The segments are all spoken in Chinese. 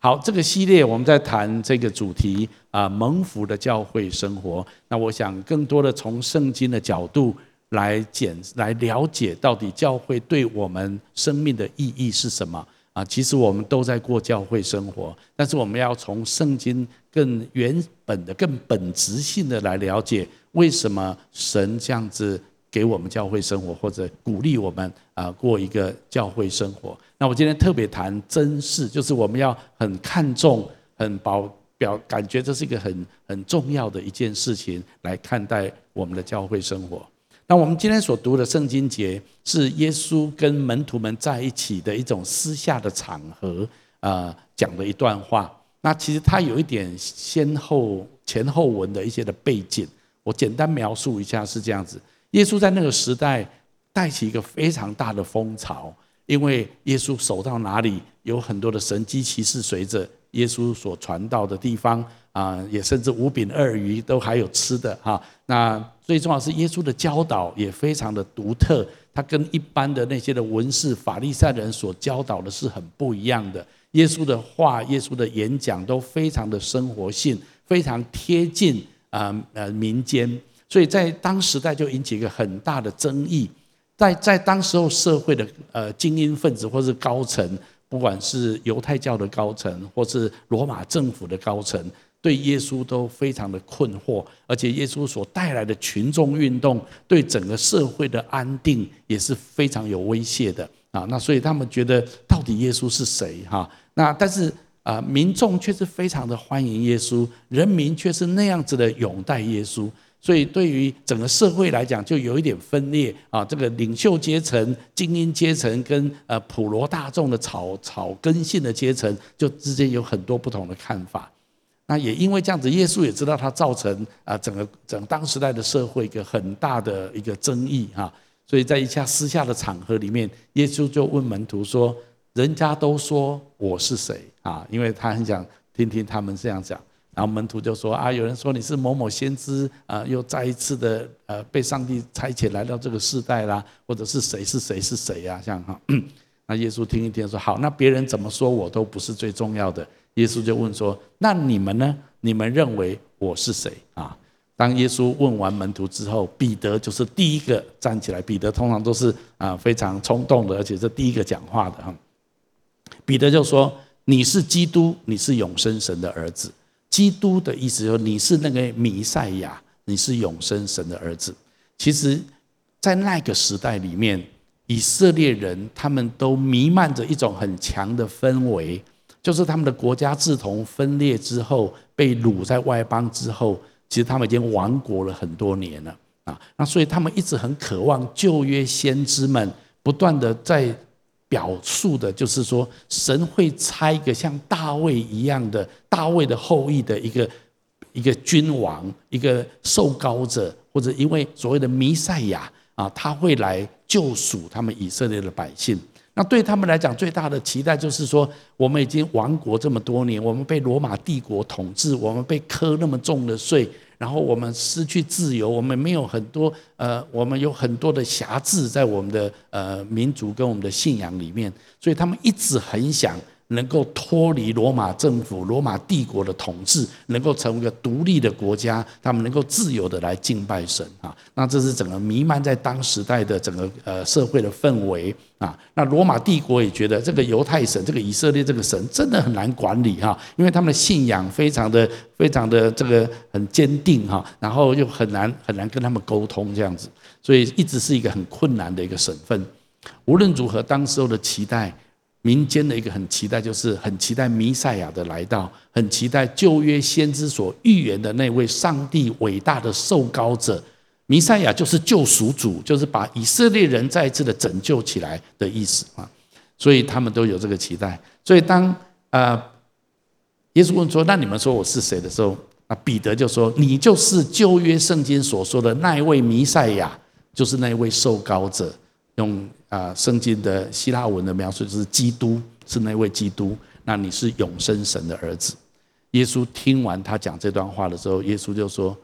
好，这个系列我们在谈这个主题啊，蒙福的教会生活。那我想更多的从圣经的角度来检来了解，到底教会对我们生命的意义是什么啊？其实我们都在过教会生活，但是我们要从圣经更原本的、更本质性的来了解，为什么神这样子给我们教会生活，或者鼓励我们啊过一个教会生活。那我今天特别谈珍视，就是我们要很看重、很保表，感觉这是一个很很重要的一件事情来看待我们的教会生活。那我们今天所读的圣经节是耶稣跟门徒们在一起的一种私下的场合，啊，讲的一段话。那其实它有一点先后前后文的一些的背景，我简单描述一下是这样子：耶稣在那个时代带起一个非常大的风潮。因为耶稣走到哪里，有很多的神迹奇事随着耶稣所传道的地方啊，也甚至五饼二鱼都还有吃的哈。那最重要是耶稣的教导也非常的独特，他跟一般的那些的文士法利赛人所教导的是很不一样的。耶稣的话，耶稣的演讲都非常的生活性，非常贴近啊呃民间，所以在当时代就引起一个很大的争议。在在当时候社会的呃精英分子或是高层，不管是犹太教的高层，或是罗马政府的高层，对耶稣都非常的困惑，而且耶稣所带来的群众运动，对整个社会的安定也是非常有威胁的啊。那所以他们觉得，到底耶稣是谁哈？那但是啊，民众却是非常的欢迎耶稣，人民却是那样子的拥戴耶稣。所以，对于整个社会来讲，就有一点分裂啊。这个领袖阶层、精英阶层跟呃普罗大众的草草根性的阶层，就之间有很多不同的看法。那也因为这样子，耶稣也知道他造成啊整个整当时代的社会一个很大的一个争议哈。所以在一下私下的场合里面，耶稣就问门徒说：“人家都说我是谁啊？”因为他很想听听他们这样讲。然后门徒就说啊，有人说你是某某先知啊，又再一次的呃被上帝差遣来到这个世代啦，或者是谁是谁是谁呀？这样哈。那耶稣听一听说好，那别人怎么说我都不是最重要的。耶稣就问说，那你们呢？你们认为我是谁啊？当耶稣问完门徒之后，彼得就是第一个站起来。彼得通常都是啊非常冲动的，而且是第一个讲话的哈。彼得就说，你是基督，你是永生神的儿子。基督的意思说，你是那个弥赛亚，你是永生神的儿子。其实，在那个时代里面，以色列人他们都弥漫着一种很强的氛围，就是他们的国家自从分裂之后，被掳在外邦之后，其实他们已经亡国了很多年了啊。那所以他们一直很渴望旧约先知们不断的在。表述的就是说，神会差一个像大卫一样的大卫的后裔的一个一个君王，一个受膏者，或者因为所谓的弥赛亚啊，他会来救赎他们以色列的百姓。那对他们来讲，最大的期待就是说，我们已经亡国这么多年，我们被罗马帝国统治，我们被苛那么重的税。然后我们失去自由，我们没有很多呃，我们有很多的瑕疵在我们的呃民族跟我们的信仰里面，所以他们一直很想。能够脱离罗马政府、罗马帝国的统治，能够成为一个独立的国家，他们能够自由的来敬拜神啊。那这是整个弥漫在当时代的整个呃社会的氛围啊。那罗马帝国也觉得这个犹太神、这个以色列这个神真的很难管理哈，因为他们的信仰非常的、非常的这个很坚定哈，然后又很难很难跟他们沟通这样子，所以一直是一个很困难的一个省份。无论如何，当时候的期待。民间的一个很期待，就是很期待弥赛亚的来到，很期待旧约先知所预言的那位上帝伟大的受膏者。弥赛亚就是救赎主，就是把以色列人再一次的拯救起来的意思啊。所以他们都有这个期待。所以当呃耶稣问说：“那你们说我是谁？”的时候，啊彼得就说：“你就是旧约圣经所说的那一位弥赛亚，就是那一位受膏者。”用啊，圣经的希腊文的描述就是基督是那位基督，那你是永生神的儿子。耶稣听完他讲这段话的时候，耶稣就说：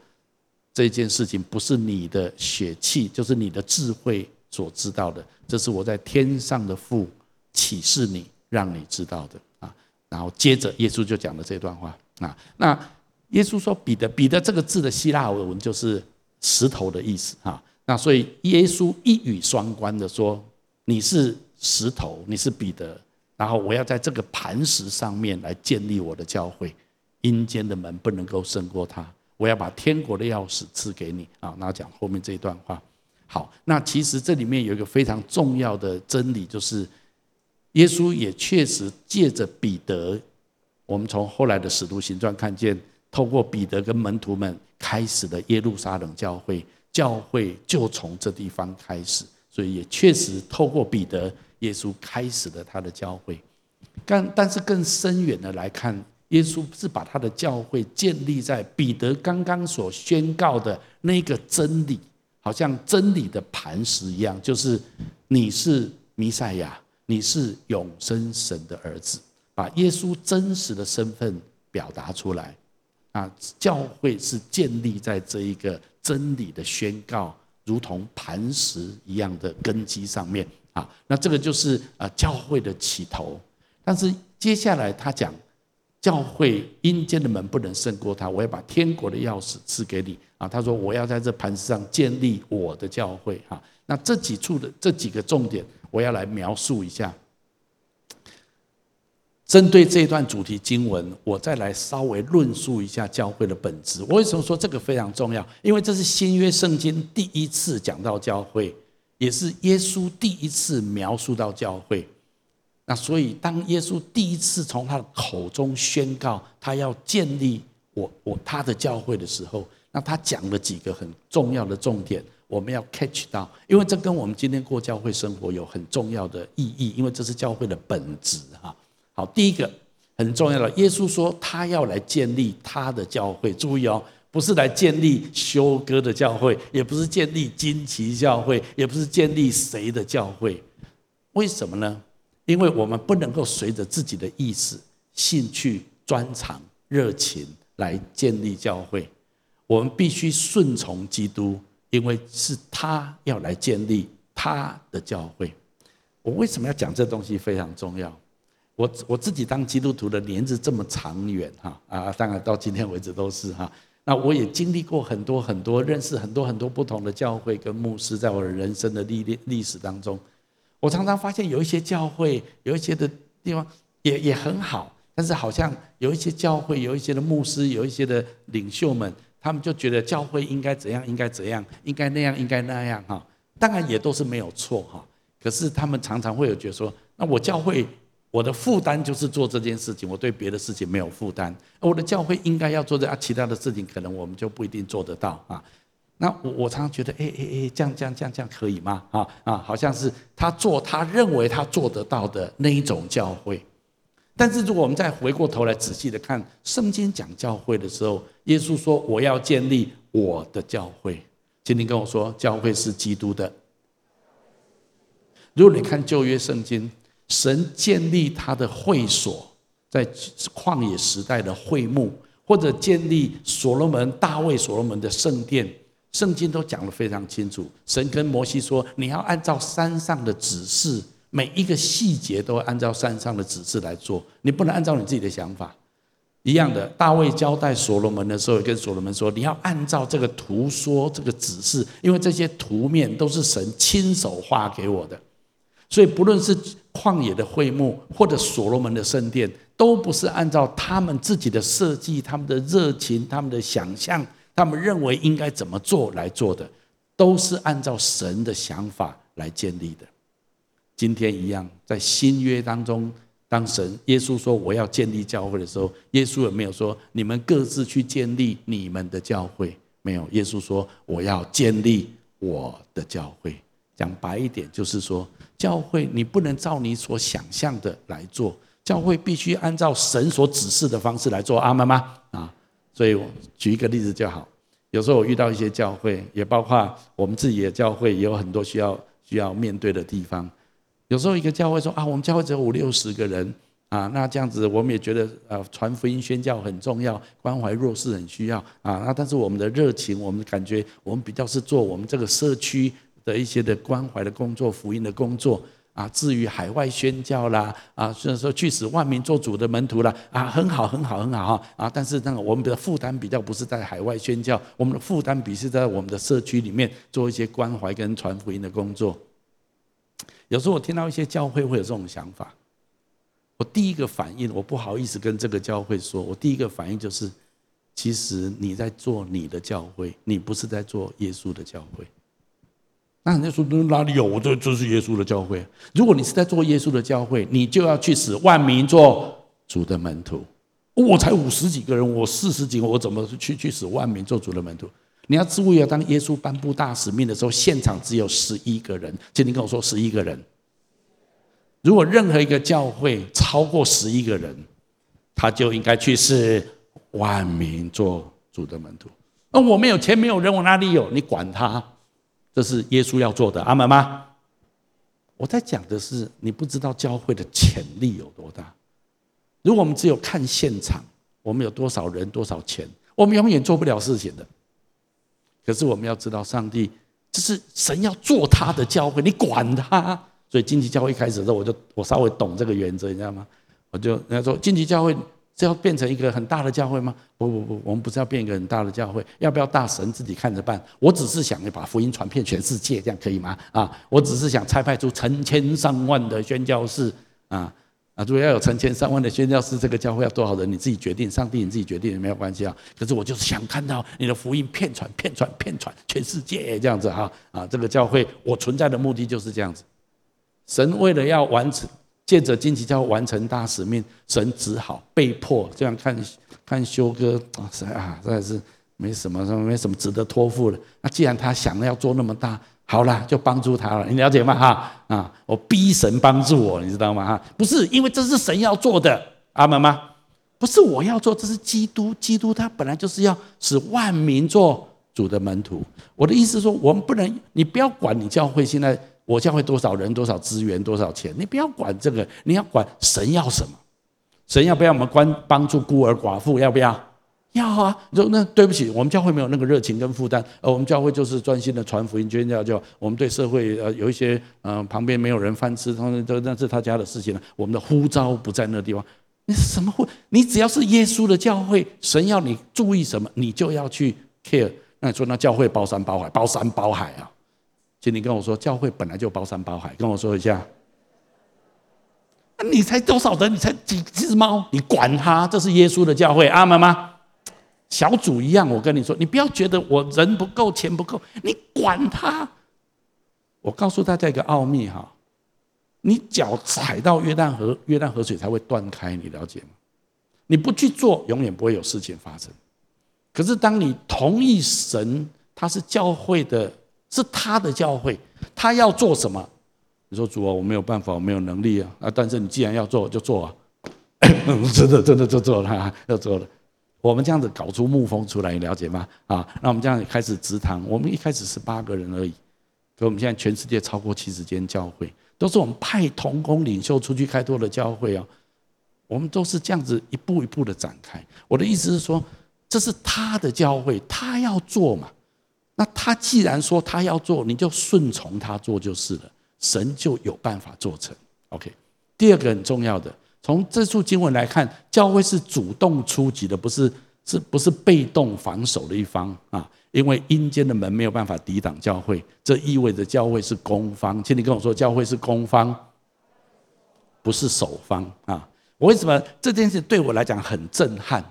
这件事情不是你的血气，就是你的智慧所知道的，这是我在天上的父启示你，让你知道的啊。然后接着耶稣就讲了这段话啊。那耶稣说彼得，彼得这个字的希腊文就是石头的意思啊。那所以耶稣一语双关的说，你是石头，你是彼得，然后我要在这个磐石上面来建立我的教会，阴间的门不能够胜过他。我要把天国的钥匙赐给你啊。那讲后面这一段话。好，那其实这里面有一个非常重要的真理，就是耶稣也确实借着彼得，我们从后来的使徒行传看见，透过彼得跟门徒们开始的耶路撒冷教会，教会就从这地方开始，所以也确实透过彼得，耶稣开始了他的教会。但但是更深远的来看，耶稣是把他的教会建立在彼得刚刚所宣告的那个真理。好像真理的磐石一样，就是你是弥赛亚，你是永生神的儿子，把耶稣真实的身份表达出来。啊，教会是建立在这一个真理的宣告，如同磐石一样的根基上面啊。那这个就是呃教会的起头。但是接下来他讲。教会阴间的门不能胜过他，我要把天国的钥匙赐给你啊！他说：“我要在这磐石上建立我的教会。”哈，那这几处的这几个重点，我要来描述一下。针对这段主题经文，我再来稍微论述一下教会的本质。我为什么说这个非常重要？因为这是新约圣经第一次讲到教会，也是耶稣第一次描述到教会。那所以，当耶稣第一次从他的口中宣告他要建立我我他的教会的时候，那他讲了几个很重要的重点，我们要 catch 到，因为这跟我们今天过教会生活有很重要的意义，因为这是教会的本质哈。好，第一个很重要的，耶稣说他要来建立他的教会，注意哦，不是来建立修哥的教会，也不是建立金奇教会，也不是建立谁的教会，为什么呢？因为我们不能够随着自己的意思、兴趣、专长、热情来建立教会，我们必须顺从基督，因为是他要来建立他的教会。我为什么要讲这东西非常重要？我我自己当基督徒的年日这么长远哈啊，当然到今天为止都是哈。那我也经历过很多很多，认识很多很多不同的教会跟牧师，在我的人生的历历历史当中。我常常发现有一些教会，有一些的地方也也很好，但是好像有一些教会，有一些的牧师，有一些的领袖们，他们就觉得教会应该怎样，应该怎样，应该那样，应该那样哈。当然也都是没有错哈。可是他们常常会有觉得说，那我教会我的负担就是做这件事情，我对别的事情没有负担。我的教会应该要做这啊，其他的事情可能我们就不一定做得到啊。那我我常常觉得，哎哎哎，这样这样这样这样可以吗？啊啊，好像是他做他认为他做得到的那一种教会。但是如果我们再回过头来仔细的看圣经讲教会的时候，耶稣说：“我要建立我的教会。”今天跟我说，教会是基督的。如果你看旧约圣经，神建立他的会所，在旷野时代的会幕，或者建立所罗门、大卫、所罗门的圣殿。圣经都讲得非常清楚，神跟摩西说：“你要按照山上的指示，每一个细节都按照山上的指示来做，你不能按照你自己的想法。”一样的，大卫交代所罗门的时候，跟所罗门说：“你要按照这个图说，这个指示，因为这些图面都是神亲手画给我的，所以不论是旷野的会幕，或者所罗门的圣殿，都不是按照他们自己的设计、他们的热情、他们的想象。”他们认为应该怎么做来做的，都是按照神的想法来建立的。今天一样，在新约当中，当神耶稣说我要建立教会的时候，耶稣有没有说你们各自去建立你们的教会？没有，耶稣说我要建立我的教会。讲白一点，就是说教会你不能照你所想象的来做，教会必须按照神所指示的方式来做。阿妈妈？啊。所以我举一个例子就好。有时候我遇到一些教会，也包括我们自己的教会，也有很多需要需要面对的地方。有时候一个教会说啊，我们教会只有五六十个人啊，那这样子我们也觉得呃传福音宣教很重要，关怀弱势很需要啊。那但是我们的热情，我们感觉我们比较是做我们这个社区的一些的关怀的工作、福音的工作啊，至于海外宣教啦，啊，虽然说去使万民做主的门徒啦，啊，很好，很好，很好哈，啊，但是那个我们的负担比较不是在海外宣教，我们的负担比是在我们的社区里面做一些关怀跟传福音的工作。有时候我听到一些教会会有这种想法，我第一个反应，我不好意思跟这个教会说，我第一个反应就是，其实你在做你的教会，你不是在做耶稣的教会。那人家说哪里有？我这就是耶稣的教会。如果你是在做耶稣的教会，你就要去使万民做主的门徒。我才五十几个人，我四十几个，我怎么去去使万民做主的门徒？你要注意啊，当耶稣颁布大使命的时候，现场只有十一个人。请你跟我说，十一个人。如果任何一个教会超过十一个人，他就应该去使万民做主的门徒。那我没有钱，没有人，我哪里有？你管他。这是耶稣要做的，阿门吗？我在讲的是，你不知道教会的潜力有多大。如果我们只有看现场，我们有多少人、多少钱，我们永远做不了事情的。可是我们要知道，上帝这是神要做他的教会，你管他。所以荆棘教会一开始的时候，我就我稍微懂这个原则，你知道吗？我就人家说荆棘教会。是要变成一个很大的教会吗？不不不，我们不是要变一个很大的教会，要不要大神自己看着办。我只是想要把福音传遍全世界，这样可以吗？啊，我只是想差派出成千上万的宣教士啊啊！如果要有成千上万的宣教士，这个教会要多少人？你自己决定，上帝你自己决定也没有关系啊。可是我就是想看到你的福音遍传、遍传、遍传全世界这样子哈啊！这个教会我存在的目的就是这样子。神为了要完成。借着荆棘教完成大使命，神只好被迫这样看看修哥啊，实在啊，实在是没什么，没什么值得托付的。那既然他想要做那么大，好了，就帮助他了。你了解吗？哈啊，我逼神帮助我，你知道吗？哈，不是因为这是神要做的，阿门吗？不是我要做，这是基督，基督他本来就是要使万民做主的门徒。我的意思说，我们不能，你不要管你教会现在。我教会多少人、多少资源、多少钱？你不要管这个，你要管神要什么？神要不要我们关帮助孤儿寡妇？要不要？要啊！你说那对不起，我们教会没有那个热情跟负担。呃，我们教会就是专心的传福音、捐教。就我们对社会呃有一些呃旁边没有人饭吃，他们都那是他家的事情了。我们的呼召不在那地方。你什么会？你只要是耶稣的教会，神要你注意什么，你就要去 care。那你说那教会包山包海，包山包海啊？请你跟我说，教会本来就包山包海。跟我说一下，你才多少人？你才几只猫？你管他？这是耶稣的教会，阿门吗？小组一样，我跟你说，你不要觉得我人不够，钱不够，你管他。我告诉大家一个奥秘哈，你脚踩到约旦河，约旦河水才会断开，你了解吗？你不去做，永远不会有事情发生。可是当你同意神，他是教会的。是他的教会，他要做什么？你说主啊，我没有办法，我没有能力啊！啊，但是你既然要做，就做啊！真的，真的就做了，要做了。我们这样子搞出牧风出来，你了解吗？啊，那我们这样开始直堂，我们一开始是八个人而已，可我们现在全世界超过七十间教会，都是我们派同工领袖出去开拓的教会啊。我们都是这样子一步一步的展开。我的意思是说，这是他的教会，他要做嘛。那他既然说他要做，你就顺从他做就是了，神就有办法做成。OK，第二个很重要的，从这处经文来看，教会是主动出击的，不是是不是被动防守的一方啊？因为阴间的门没有办法抵挡教会，这意味着教会是攻方。请你跟我说，教会是攻方，不是守方啊？我为什么这件事对我来讲很震撼？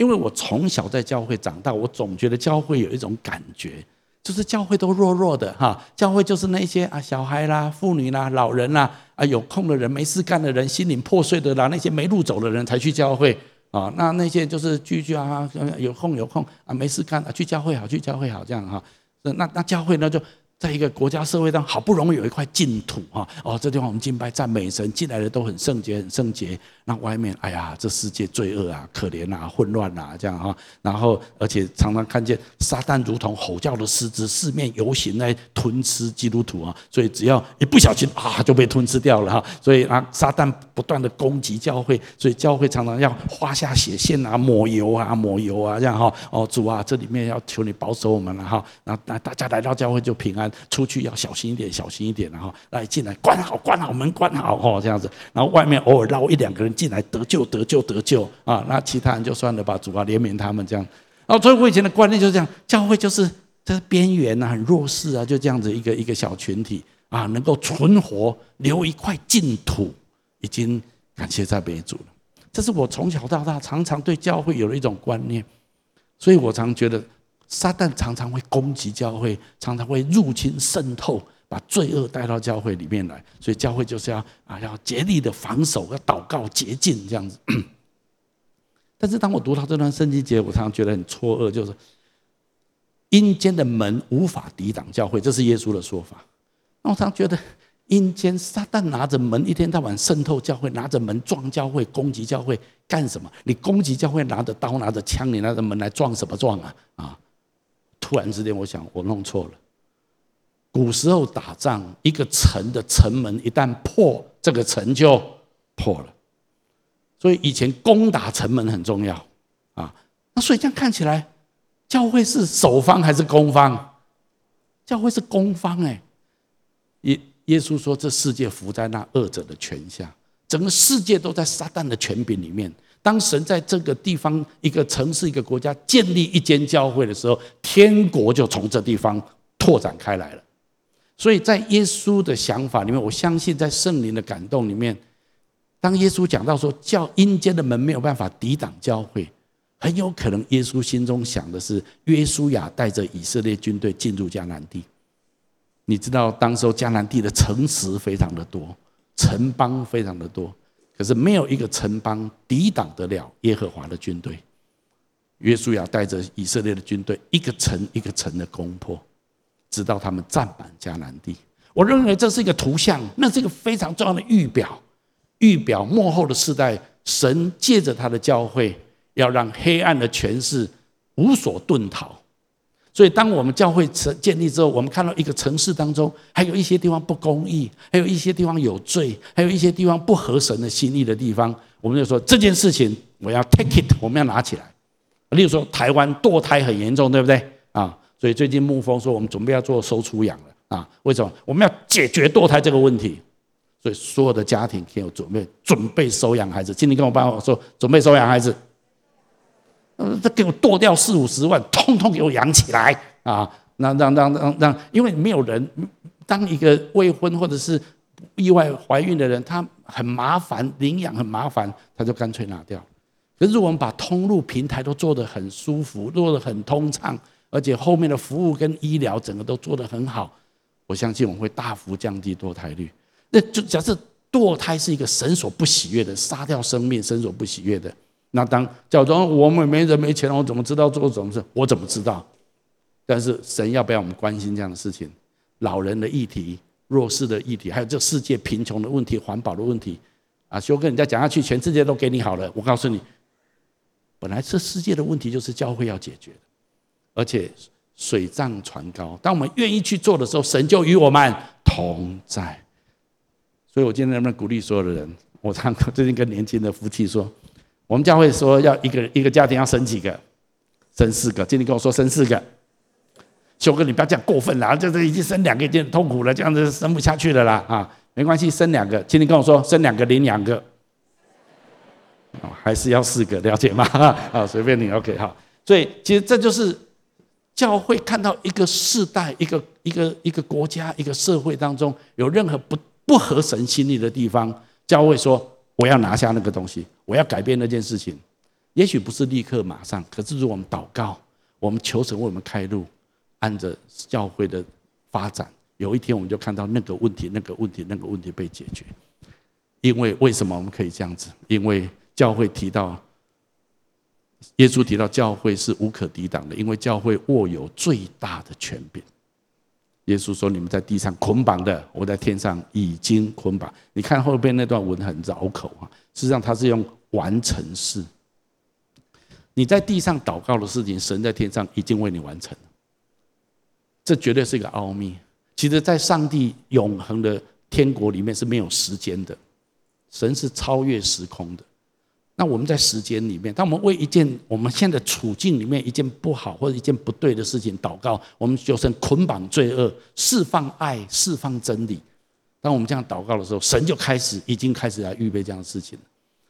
因为我从小在教会长大，我总觉得教会有一种感觉，就是教会都弱弱的哈，教会就是那些啊小孩啦、妇女啦、老人啦啊有空的人、没事干的人、心灵破碎的啦，那些没路走的人才去教会啊。那那些就是聚聚啊，有空有空啊，没事干啊，去教会好，去教会好这样哈。那那教会呢就。在一个国家社会上，好不容易有一块净土哈哦，这地方我们敬拜赞美神，进来的都很圣洁，很圣洁。那外面，哎呀，这世界罪恶啊，可怜啊，混乱啊，这样哈。然后，而且常常看见撒旦如同吼叫的狮子，四面游行来吞吃基督徒啊。所以只要一不小心啊，就被吞吃掉了哈。所以啊，撒旦不断的攻击教会，所以教会常常要画下血线啊，抹油啊，抹油啊，这样哈。哦，主啊，这里面要求你保守我们了哈。那那大家来到教会就平安。出去要小心一点，小心一点，然后来进来关好关好门关好哦，这样子，然后外面偶尔捞一两个人进来得救得救得救啊，那其他人就算了吧，主啊怜悯他们这样。然后所以我以前的观念就是这样，教会就是这边缘啊，很弱势啊，就这样。子一个一个小群体啊，能够存活留一块净土，已经感谢赞美主了。这是我从小到大常常对教会有的一种观念，所以我常觉得撒旦常常会攻击教会，常常会入侵渗透，把罪恶带到教会里面来。所以教会就是要啊，要竭力的防守，要祷告洁净这样子。但是当我读到这段圣经节，我常常觉得很错愕，就是阴间的门无法抵挡教会，这是耶稣的说法。那我常觉得。阴间撒旦拿着门，一天到晚渗透教会，拿着门撞教会，攻击教会，干什么？你攻击教会，拿着刀，拿着枪，你拿着门来撞什么撞啊？突然之间，我想我弄错了。古时候打仗，一个城的城门一旦破，这个城就破了。所以以前攻打城门很重要啊。那所以这样看起来，教会是守方还是攻方？教会是攻方哎，耶。耶稣说：“这世界伏在那恶者的权下，整个世界都在撒旦的权柄里面。当神在这个地方、一个城市、一个国家建立一间教会的时候，天国就从这地方拓展开来了。所以在耶稣的想法里面，我相信在圣灵的感动里面，当耶稣讲到说，叫阴间的门没有办法抵挡教会，很有可能耶稣心中想的是，约书亚带着以色列军队进入迦南地。”你知道，当时候迦南地的城池非常的多，城邦非常的多，可是没有一个城邦抵挡得了耶和华的军队。约书亚带着以色列的军队，一个城一个城的攻破，直到他们占满迦南地。我认为这是一个图像，那是一个非常重要的预表，预表幕后的世代，神借着他的教会，要让黑暗的权势无所遁逃。所以，当我们教会成建立之后，我们看到一个城市当中还有一些地方不公义，还有一些地方有罪，还有一些地方不合神的心意的地方，我们就说这件事情我要 take it，我们要拿起来。例如说，台湾堕胎很严重，对不对啊？所以最近牧风说我们准备要做收出养了啊？为什么？我们要解决堕胎这个问题。所以所有的家庭可以有准备准备收养孩子。今天跟我爸爸说准备收养孩子。他给我剁掉四五十万，通通给我养起来啊！让让让让让，因为没有人，当一个未婚或者是意外怀孕的人，他很麻烦，领养很麻烦，他就干脆拿掉。可是我们把通路平台都做得很舒服，做得很通畅，而且后面的服务跟医疗整个都做得很好，我相信我们会大幅降低堕胎率。那就假设堕胎是一个神所不喜悦的，杀掉生命，神所不喜悦的。那当假装我们没人没钱，我怎么知道做什么事？我怎么知道？但是神要不要我们关心这样的事情？老人的议题、弱势的议题，还有这世界贫穷的问题、环保的问题啊！修哥，你再讲下去，全世界都给你好了。我告诉你，本来这世界的问题就是教会要解决的，而且水涨船高。当我们愿意去做的时候，神就与我们同在。所以我今天能不能鼓励所有的人？我常 最近跟年轻的夫妻说。我们教会说要一个一个家庭要生几个，生四个。今天跟我说生四个，修哥你不要这样过分了，这这已经生两个已经很痛苦了，这样子生不下去了啦啊！没关系，生两个。今天跟我说生两个领两个，还是要四个，了解吗？啊，随便你，OK 好。所以其实这就是教会看到一个世代、一个一个一个国家、一个社会当中有任何不不合神心意的地方，教会说。我要拿下那个东西，我要改变那件事情，也许不是立刻马上，可是如果我们祷告，我们求神为我们开路，按着教会的发展，有一天我们就看到那个问题、那个问题、那个问题被解决。因为为什么我们可以这样子？因为教会提到，耶稣提到教会是无可抵挡的，因为教会握有最大的权柄。耶稣说：“你们在地上捆绑的，我在天上已经捆绑。”你看后边那段文很绕口啊，实际上他是用完成式。你在地上祷告的事情，神在天上已经为你完成。这绝对是一个奥秘。其实，在上帝永恒的天国里面是没有时间的，神是超越时空的。那我们在时间里面，当我们为一件我们现在处境里面一件不好或者一件不对的事情祷告，我们就成捆绑罪恶，释放爱，释放真理。当我们这样祷告的时候，神就开始已经开始来预备这样的事情。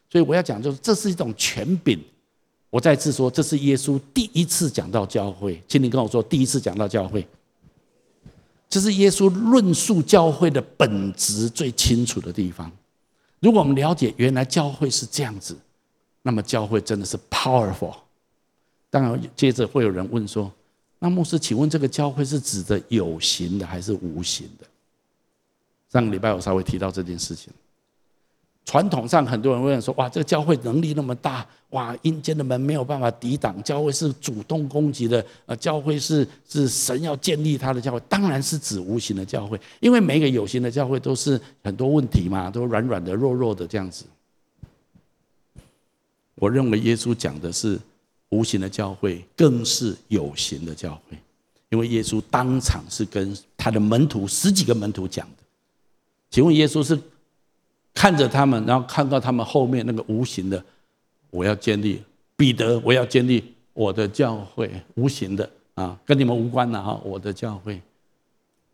所以我要讲，就是这是一种权柄。我再次说，这是耶稣第一次讲到教会，请你跟我说，第一次讲到教会，这是耶稣论述教会的本质最清楚的地方。如果我们了解原来教会是这样子。那么教会真的是 powerful。当然，接着会有人问说：“那牧师，请问这个教会是指的有形的还是无形的？”上个礼拜我稍微提到这件事情。传统上很多人会问说：“哇，这个教会能力那么大，哇，阴间的门没有办法抵挡，教会是主动攻击的，呃，教会是是神要建立他的教会，当然是指无形的教会，因为每一个有形的教会都是很多问题嘛，都软软的、弱弱的这样子。”我认为耶稣讲的是无形的教会，更是有形的教会，因为耶稣当场是跟他的门徒十几个门徒讲的。请问耶稣是看着他们，然后看到他们后面那个无形的，我要建立彼得，我要建立我的教会，无形的啊，跟你们无关的哈，我的教会，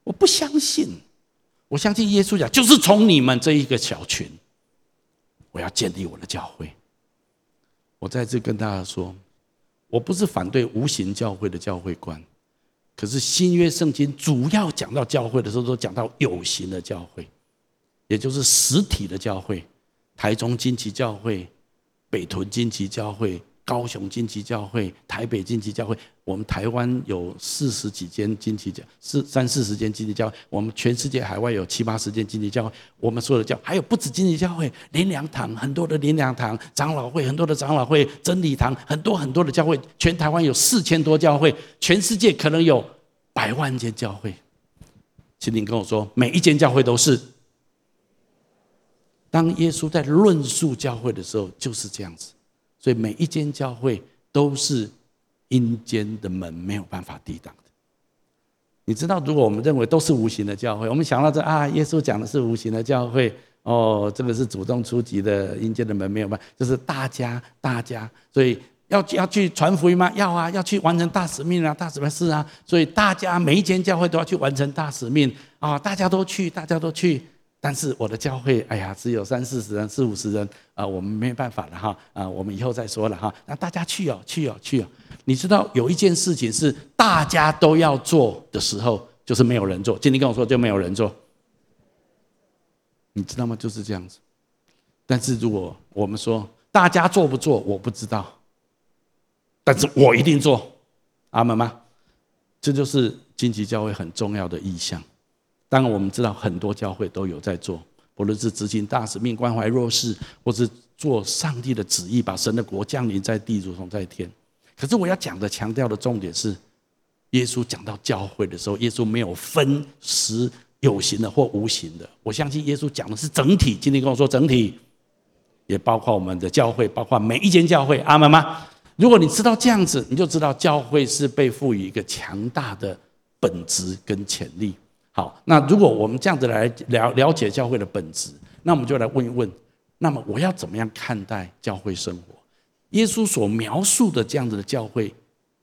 我不相信，我相信耶稣讲，就是从你们这一个小群，我要建立我的教会。我再次跟大家说，我不是反对无形教会的教会观，可是新约圣经主要讲到教会的时候，都讲到有形的教会，也就是实体的教会，台中金旗教会、北屯金旗教会。高雄金旗教会、台北金旗教会，我们台湾有四十几间金旗教，四三四十间金旗教会，我们全世界海外有七八十间金旗教会，我们所有的教还有不止金旗教会，林良堂很多的林良堂，长老会很多的长老会，真理堂很多很多的教会，全台湾有四千多教会，全世界可能有百万间教会，请您跟我说，每一间教会都是。当耶稣在论述教会的时候，就是这样子。所以每一间教会都是阴间的门没有办法抵挡的。你知道，如果我们认为都是无形的教会，我们想到这啊，耶稣讲的是无形的教会哦，这个是主动出击的阴间的门没有办法，就是大家大家，所以要要去传福音吗？要啊，要去完成大使命啊，大使命是啊，所以大家每一间教会都要去完成大使命啊，大家都去，大家都去。但是我的教会，哎呀，只有三四十人、四五十人，啊，我们没办法了哈，啊，我们以后再说了哈。那大家去哦，去哦，去哦。你知道有一件事情是大家都要做的时候，就是没有人做。今天跟我说就没有人做，你知道吗？就是这样子。但是如果我们说大家做不做，我不知道，但是我一定做，阿门吗？这就是金旗教会很重要的意向。当然，我们知道很多教会都有在做，不论是执行大使命、关怀弱势，或是做上帝的旨意，把神的国降临在地，如同在天。可是我要讲的、强调的重点是，耶稣讲到教会的时候，耶稣没有分时有形的或无形的。我相信耶稣讲的是整体。今天跟我说整体，也包括我们的教会，包括每一间教会。阿门吗？如果你知道这样子，你就知道教会是被赋予一个强大的本质跟潜力。好，那如果我们这样子来了了解教会的本质，那我们就来问一问：那么我要怎么样看待教会生活？耶稣所描述的这样子的教会，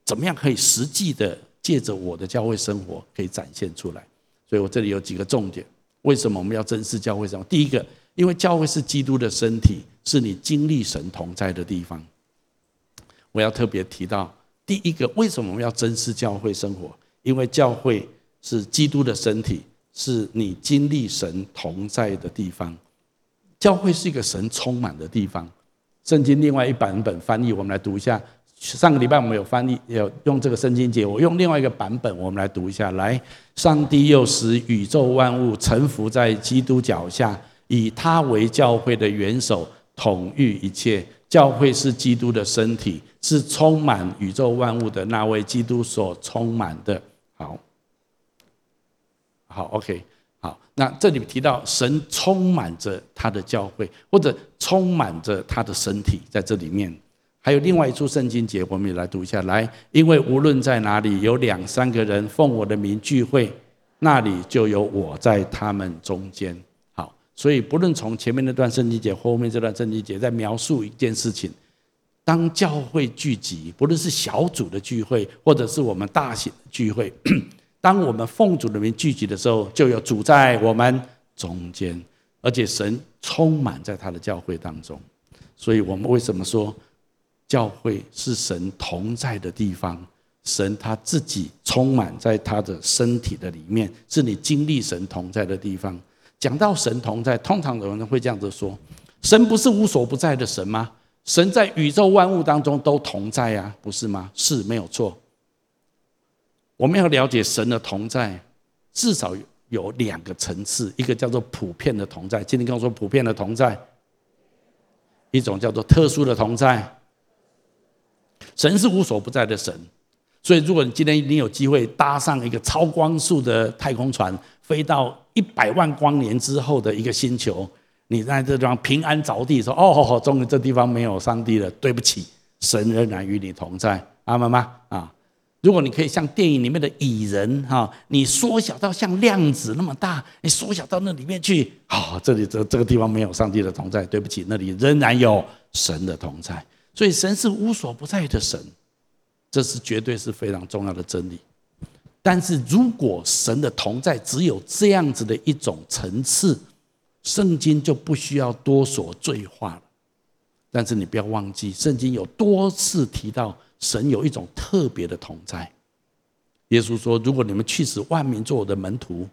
怎么样可以实际的借着我的教会生活可以展现出来？所以我这里有几个重点。为什么我们要珍视教会生活？第一个，因为教会是基督的身体，是你经历神同在的地方。我要特别提到第一个，为什么我们要珍视教会生活？因为教会。是基督的身体，是你经历神同在的地方。教会是一个神充满的地方。圣经另外一版本翻译，我们来读一下。上个礼拜我们有翻译，有用这个圣经节，我用另外一个版本，我们来读一下。来，上帝又使宇宙万物臣服在基督脚下，以他为教会的元首，统御一切。教会是基督的身体，是充满宇宙万物的那位基督所充满的。好。，OK，好，那这里提到神充满着他的教会，或者充满着他的身体，在这里面还有另外一处圣经节，我们也来读一下。来，因为无论在哪里有两三个人奉我的名聚会，那里就有我在他们中间。好，所以不论从前面那段圣经节，后面这段圣经节，在描述一件事情：当教会聚集，不论是小组的聚会，或者是我们大型的聚会，当我们奉主的名聚集的时候，就有主在我们中间，而且神充满在他的教会当中。所以我们为什么说教会是神同在的地方？神他自己充满在他的身体的里面，是你经历神同在的地方。讲到神同在，通常有人会这样子说：神不是无所不在的神吗？神在宇宙万物当中都同在呀，不是吗？是没有错。我们要了解神的同在，至少有两个层次，一个叫做普遍的同在。今天跟我说普遍的同在，一种叫做特殊的同在。神是无所不在的神。所以，如果你今天你有机会搭上一个超光速的太空船，飞到一百万光年之后的一个星球，你在这地方平安着地，说：“哦，终于这地方没有上帝了。”对不起，神仍然与你同在，阿们吗？啊！如果你可以像电影里面的蚁人哈，你缩小到像量子那么大，你缩小到那里面去，好，这里这这个地方没有上帝的同在，对不起，那里仍然有神的同在。所以，神是无所不在的神。这是绝对是非常重要的真理，但是如果神的同在只有这样子的一种层次，圣经就不需要多所赘话了。但是你不要忘记，圣经有多次提到神有一种特别的同在。耶稣说：“如果你们去使万民做我的门徒，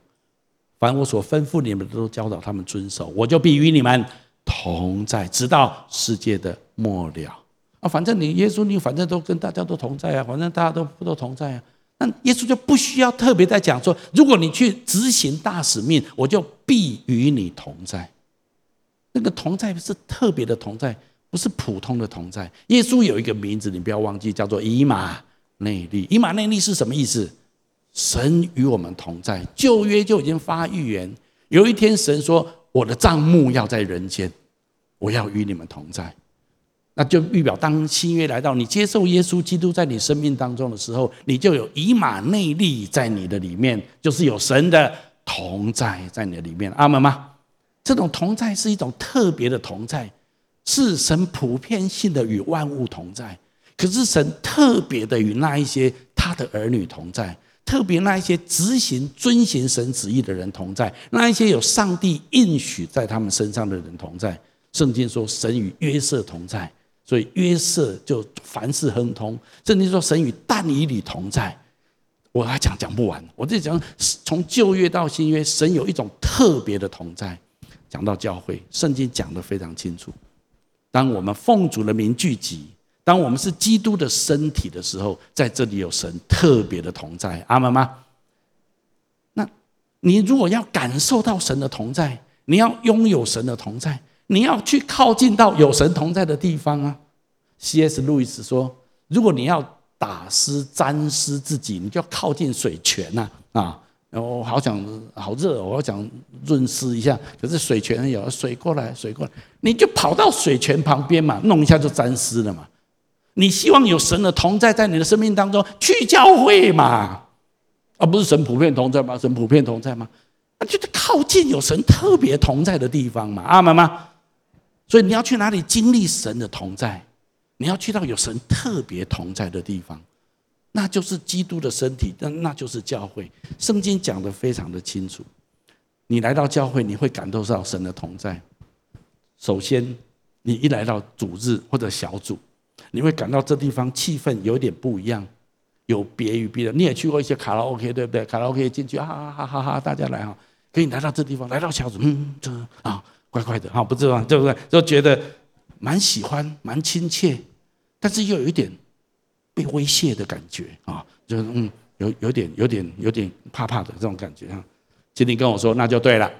凡我所吩咐你们的都教导他们遵守，我就必与你们同在，直到世界的末了。”啊，反正你耶稣，你反正都跟大家都同在啊，反正大家都不都同在啊。那耶稣就不需要特别再讲说，如果你去执行大使命，我就必与你同在。那个同在是特别的同在，不是普通的同在。耶稣有一个名字，你不要忘记，叫做以马内利。以马内利是什么意思？神与我们同在。旧约就已经发预言，有一天神说：“我的帐目要在人间，我要与你们同在。”那就预表，当新约来到，你接受耶稣基督在你生命当中的时候，你就有以马内利在你的里面，就是有神的同在在你的里面。阿门吗？这种同在是一种特别的同在，是神普遍性的与万物同在。可是神特别的与那一些他的儿女同在，特别那一些执行遵行神旨意的人同在，那一些有上帝应许在他们身上的人同在。圣经说，神与约瑟同在。所以约瑟就凡事亨通，圣经说神与但以理同在，我还讲讲不完。我这讲从旧约到新约，神有一种特别的同在。讲到教会，圣经讲得非常清楚。当我们奉主的名聚集，当我们是基督的身体的时候，在这里有神特别的同在。阿们吗？那你如果要感受到神的同在，你要拥有神的同在。你要去靠近到有神同在的地方啊！C.S. 路易斯说：“如果你要打湿沾湿自己，你就要靠近水泉呐啊！我好想好热，我要想润湿一下。可是水泉有水过来，水过来，你就跑到水泉旁边嘛，弄一下就沾湿了嘛。你希望有神的同在在你的生命当中，去教会嘛？啊不是神普遍同在吗？神普遍同在吗？啊就是靠近有神特别同在的地方嘛。阿门吗？所以你要去哪里经历神的同在？你要去到有神特别同在的地方，那就是基督的身体，那那就是教会。圣经讲得非常的清楚，你来到教会，你会感受到神的同在。首先，你一来到主日或者小组，你会感到这地方气氛有点不一样，有别于别的。你也去过一些卡拉 OK，对不对？卡拉 OK 进去，哈哈哈哈哈，大家来哈，可以来到这地方，来到小组，嗯，这啊。怪怪的哈，不知道对不对？就觉得蛮喜欢、蛮亲切，但是又有一点被威胁的感觉啊，就是嗯，有有点、有点、有点怕怕的这种感觉啊。今天跟我说，那就对了，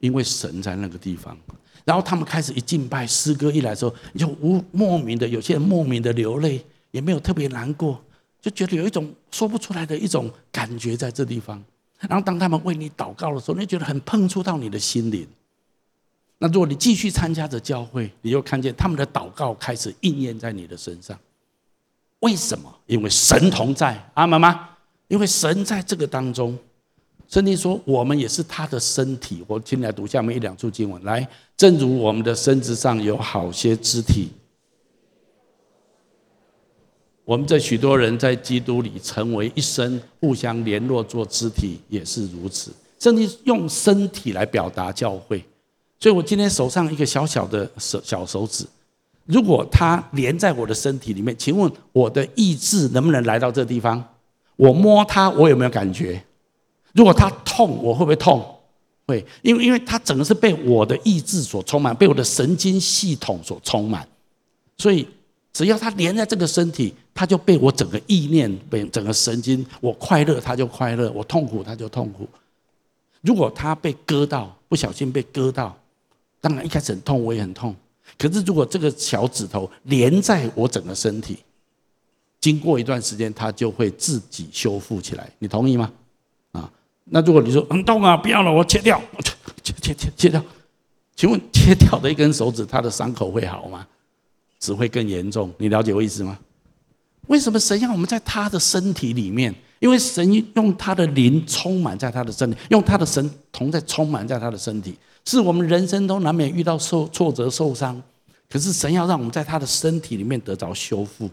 因为神在那个地方。然后他们开始一敬拜，诗歌一来的时候，你就无莫名的，有些人莫名的流泪，也没有特别难过，就觉得有一种说不出来的一种感觉在这地方。然后当他们为你祷告的时候，你觉得很碰触到你的心灵。那如果你继续参加着教会，你就看见他们的祷告开始应验在你的身上。为什么？因为神同在，阿们吗？因为神在这个当中，圣经说我们也是他的身体。我请你来读下面一两处经文，来，正如我们的身子上有好些肢体，我们这许多人在基督里成为一身，互相联络做肢体，也是如此。圣经用身体来表达教会，所以我今天手上一个小小的手小手指，如果它连在我的身体里面，请问我的意志能不能来到这地方？我摸它，我有没有感觉？如果它痛，我会不会痛？会，因为因为它整个是被我的意志所充满，被我的神经系统所充满，所以只要它连在这个身体，它就被我整个意念、被整个神经，我快乐它就快乐，我痛苦它就痛苦。如果它被割到，不小心被割到，当然一开始很痛，我也很痛。可是如果这个小指头连在我整个身体，经过一段时间，它就会自己修复起来。你同意吗？啊那如果你说很痛啊，不要了，我切掉，切切切切掉。请问切掉的一根手指，它的伤口会好吗？只会更严重。你了解我意思吗？为什么神要我们在他的身体里面？因为神用他的灵充满在他的身体，用他的神同在充满在他的身体，是我们人生中难免遇到受挫折、受伤。可是神要让我们在他的身体里面得着修复。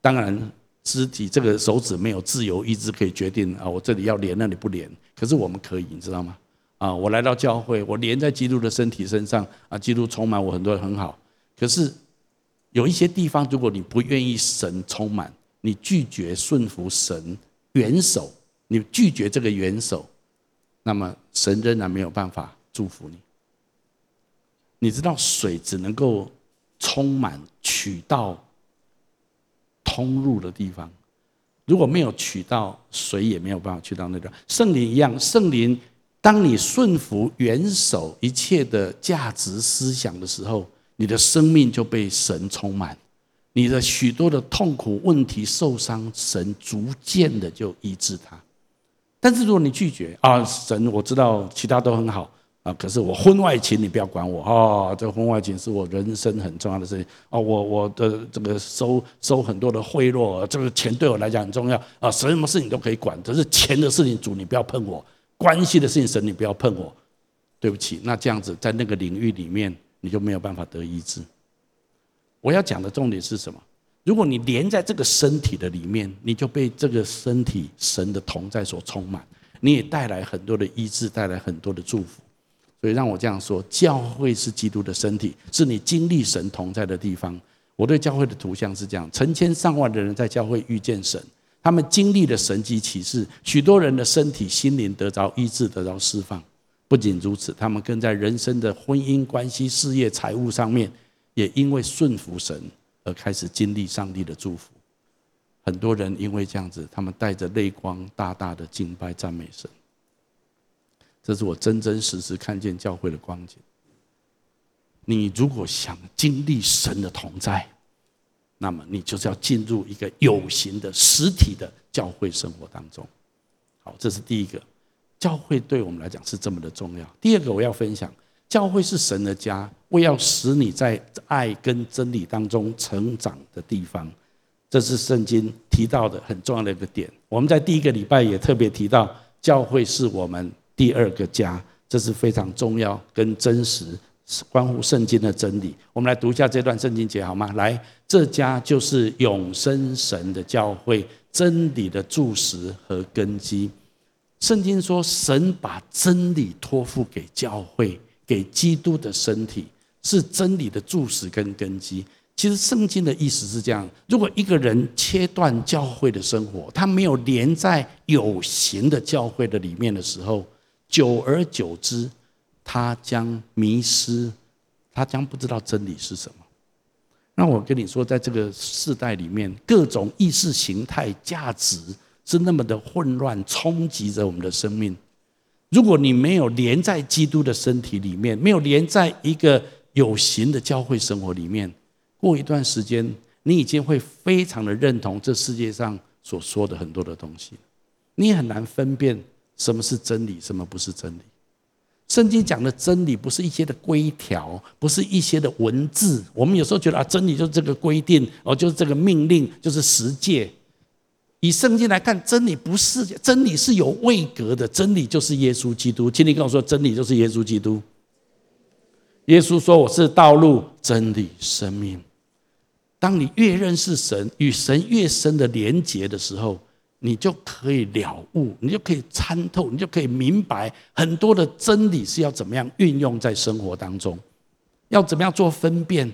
当然。肢体这个手指没有自由意志可以决定啊，我这里要连，那里不连。可是我们可以，你知道吗？啊，我来到教会，我连在基督的身体身上啊，基督充满我很多很好。可是有一些地方，如果你不愿意神充满，你拒绝顺服神元首，你拒绝这个元首，那么神仍然没有办法祝福你。你知道水只能够充满渠道。通入的地方，如果没有渠道，水也没有办法去到那个圣灵一样。圣灵，当你顺服元首一切的价值思想的时候，你的生命就被神充满，你的许多的痛苦、问题、受伤，神逐渐的就医治它。但是如果你拒绝啊，神，我知道其他都很好。啊！可是我婚外情，你不要管我啊！这婚外情是我人生很重要的事情啊！我我的这个收收很多的贿赂，这个钱对我来讲很重要啊！什么事情都可以管，只是钱的事情，主你不要碰我；关系的事情，神你不要碰我。对不起，那这样子在那个领域里面，你就没有办法得医治。我要讲的重点是什么？如果你连在这个身体的里面，你就被这个身体神的同在所充满，你也带来很多的医治，带来很多的祝福。所以让我这样说，教会是基督的身体，是你经历神同在的地方。我对教会的图像是这样：成千上万的人在教会遇见神，他们经历了神迹奇事，许多人的身体、心灵得着医治，得着释放。不仅如此，他们更在人生的婚姻关系、事业、财务上面，也因为顺服神而开始经历上帝的祝福。很多人因为这样子，他们带着泪光，大大的敬拜赞美神。这是我真真实实看见教会的光景。你如果想经历神的同在，那么你就是要进入一个有形的实体的教会生活当中。好，这是第一个，教会对我们来讲是这么的重要。第二个，我要分享，教会是神的家，为要使你在爱跟真理当中成长的地方。这是圣经提到的很重要的一个点。我们在第一个礼拜也特别提到，教会是我们。第二个家，这是非常重要跟真实，关乎圣经的真理。我们来读一下这段圣经节好吗？来，这家就是永生神的教会，真理的柱石和根基。圣经说，神把真理托付给教会，给基督的身体，是真理的柱石跟根基。其实圣经的意思是这样：如果一个人切断教会的生活，他没有连在有形的教会的里面的时候，久而久之，他将迷失，他将不知道真理是什么。那我跟你说，在这个世代里面，各种意识形态、价值是那么的混乱，冲击着我们的生命。如果你没有连在基督的身体里面，没有连在一个有形的教会生活里面，过一段时间，你已经会非常的认同这世界上所说的很多的东西，你很难分辨。什么是真理？什么不是真理？圣经讲的真理不是一些的规条，不是一些的文字。我们有时候觉得啊，真理就是这个规定，哦，就是这个命令，就是十诫。以圣经来看，真理不是真理是有位格的，真理就是耶稣基督。请你跟我说，真理就是耶稣基督。耶稣说：“我是道路、真理、生命。”当你越认识神，与神越深的连结的时候，你就可以了悟，你就可以参透，你就可以明白很多的真理是要怎么样运用在生活当中，要怎么样做分辨。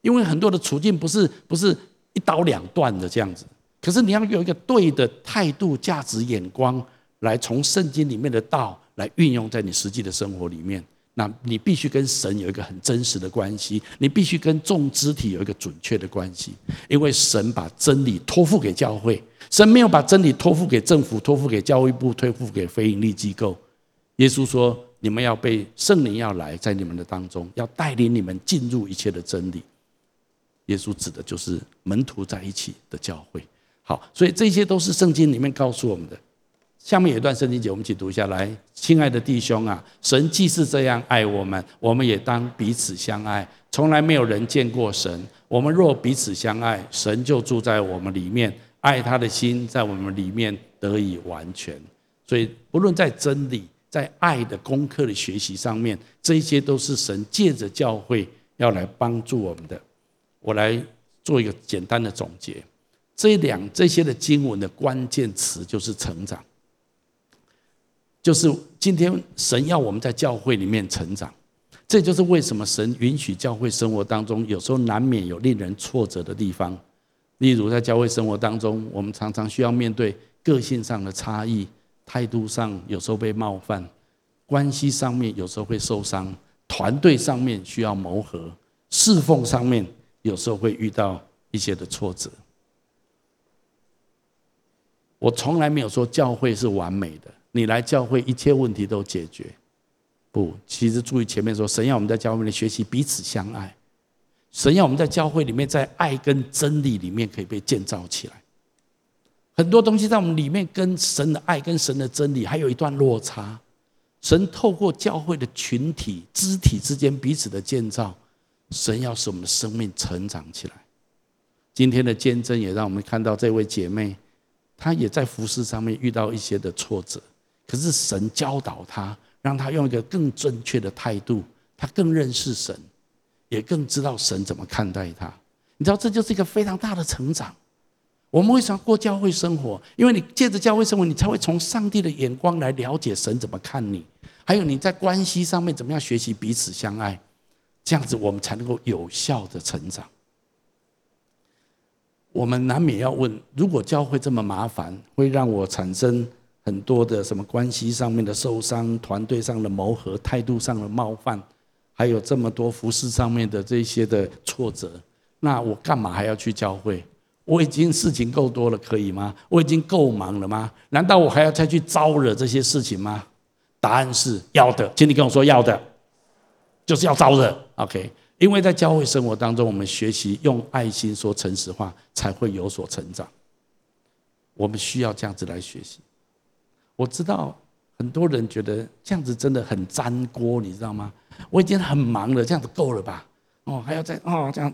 因为很多的处境不是不是一刀两断的这样子，可是你要有一个对的态度、价值、眼光，来从圣经里面的道来运用在你实际的生活里面。那你必须跟神有一个很真实的关系，你必须跟众肢体有一个准确的关系，因为神把真理托付给教会，神没有把真理托付给政府、托付给教育部、托付给非营利机构。耶稣说：“你们要被圣灵要来，在你们的当中，要带领你们进入一切的真理。”耶稣指的就是门徒在一起的教会。好，所以这些都是圣经里面告诉我们的。下面有一段圣经节，我们一起读一下来。亲爱的弟兄啊，神既是这样爱我们，我们也当彼此相爱。从来没有人见过神，我们若彼此相爱，神就住在我们里面，爱他的心在我们里面得以完全。所以，不论在真理、在爱的功课的学习上面，这些都是神借着教会要来帮助我们的。我来做一个简单的总结，这两这些的经文的关键词就是成长。就是今天神要我们在教会里面成长，这就是为什么神允许教会生活当中有时候难免有令人挫折的地方。例如在教会生活当中，我们常常需要面对个性上的差异、态度上有时候被冒犯、关系上面有时候会受伤、团队上面需要磨合、侍奉上面有时候会遇到一些的挫折。我从来没有说教会是完美的。你来教会，一切问题都解决？不，其实注意前面说，神要我们在教会里学习彼此相爱，神要我们在教会里面，在爱跟真理里面可以被建造起来。很多东西在我们里面，跟神的爱、跟神的真理还有一段落差。神透过教会的群体、肢体之间彼此的建造，神要使我们的生命成长起来。今天的见证也让我们看到这位姐妹，他也在服事上面遇到一些的挫折。可是神教导他，让他用一个更正确的态度，他更认识神，也更知道神怎么看待他。你知道，这就是一个非常大的成长。我们为什么过教会生活？因为你借着教会生活，你才会从上帝的眼光来了解神怎么看你，还有你在关系上面怎么样学习彼此相爱，这样子我们才能够有效的成长。我们难免要问：如果教会这么麻烦，会让我产生？很多的什么关系上面的受伤，团队上的磨合，态度上的冒犯，还有这么多服事上面的这些的挫折，那我干嘛还要去教会？我已经事情够多了，可以吗？我已经够忙了吗？难道我还要再去招惹这些事情吗？答案是要的，请你跟我说要的，就是要招惹。OK，因为在教会生活当中，我们学习用爱心说诚实话，才会有所成长。我们需要这样子来学习。我知道很多人觉得这样子真的很粘锅，你知道吗？我已经很忙了，这样子够了吧？哦，还要再哦这样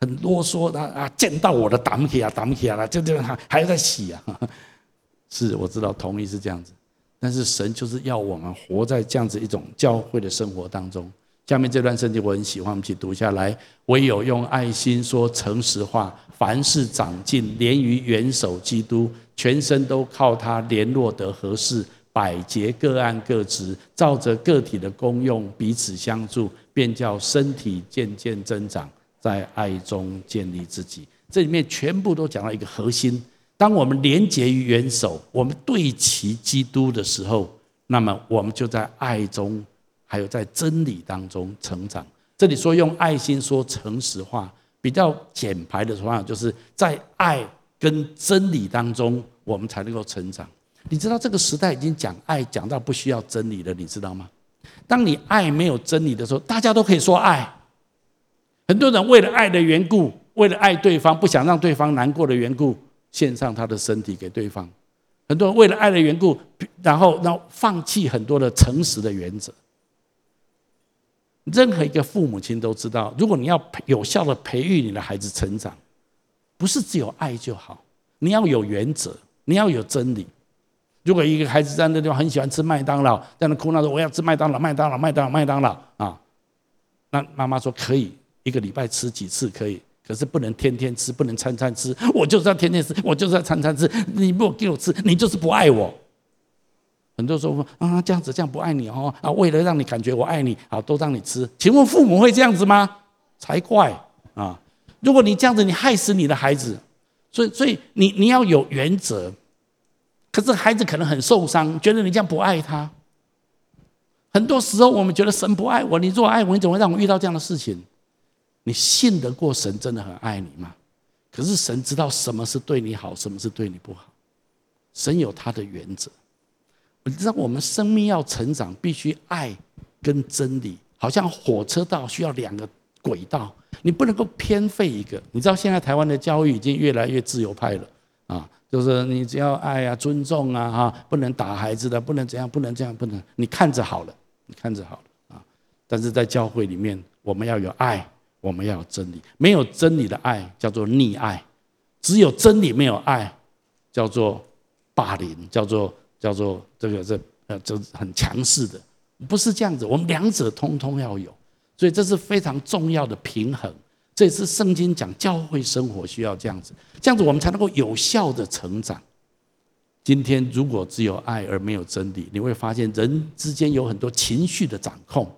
很啰嗦的啊！见到我的打不起啊，打不起啊，就这样还还要再洗啊！是，我知道，同意是这样子。但是神就是要我们活在这样子一种教会的生活当中。下面这段圣经我很喜欢，我们一起读下来。唯有用爱心说诚实话，凡事长进，连于元首基督。全身都靠他联络得合适，百节各按各职，照着个体的功用彼此相助，便叫身体渐渐增长，在爱中建立自己。这里面全部都讲到一个核心：当我们连结于元首，我们对齐基督的时候，那么我们就在爱中，还有在真理当中成长。这里说用爱心说诚实话，比较简白的说法，就是在爱。跟真理当中，我们才能够成长。你知道这个时代已经讲爱讲到不需要真理了，你知道吗？当你爱没有真理的时候，大家都可以说爱。很多人为了爱的缘故，为了爱对方，不想让对方难过的缘故，献上他的身体给对方。很多人为了爱的缘故，然后然后放弃很多的诚实的原则。任何一个父母亲都知道，如果你要有效的培育你的孩子成长。不是只有爱就好，你要有原则，你要有真理。如果一个孩子在那地方很喜欢吃麦当劳，在那哭闹说我要吃麦当劳，麦当劳，麦当劳，麦当劳啊，那妈妈说可以，一个礼拜吃几次可以，可是不能天天吃，不能餐餐吃。我就是要天天吃，我就是要餐餐吃。你不给我吃，你就是不爱我。很多时候啊，这样子这样不爱你哦啊，为了让你感觉我爱你，好都让你吃。请问父母会这样子吗？才怪啊！如果你这样子，你害死你的孩子。所以，所以你你要有原则。可是孩子可能很受伤，觉得你这样不爱他。很多时候我们觉得神不爱我，你如果爱我，你怎么会让我遇到这样的事情？你信得过神真的很爱你吗？可是神知道什么是对你好，什么是对你不好。神有他的原则。你知道我们生命要成长，必须爱跟真理，好像火车道需要两个轨道，你不能够偏废一个。你知道现在台湾的教育已经越来越自由派了啊。就是你只要爱啊、尊重啊、哈，不能打孩子的，不能怎样，不能这样，不能。你看着好了，你看着好了啊。但是在教会里面，我们要有爱，我们要有真理。没有真理的爱叫做溺爱，只有真理没有爱，叫做霸凌，叫做叫做这个这呃，这很强势的，不是这样子。我们两者通通要有，所以这是非常重要的平衡。这也是圣经讲教会生活需要这样子，这样子我们才能够有效的成长。今天如果只有爱而没有真理，你会发现人之间有很多情绪的掌控，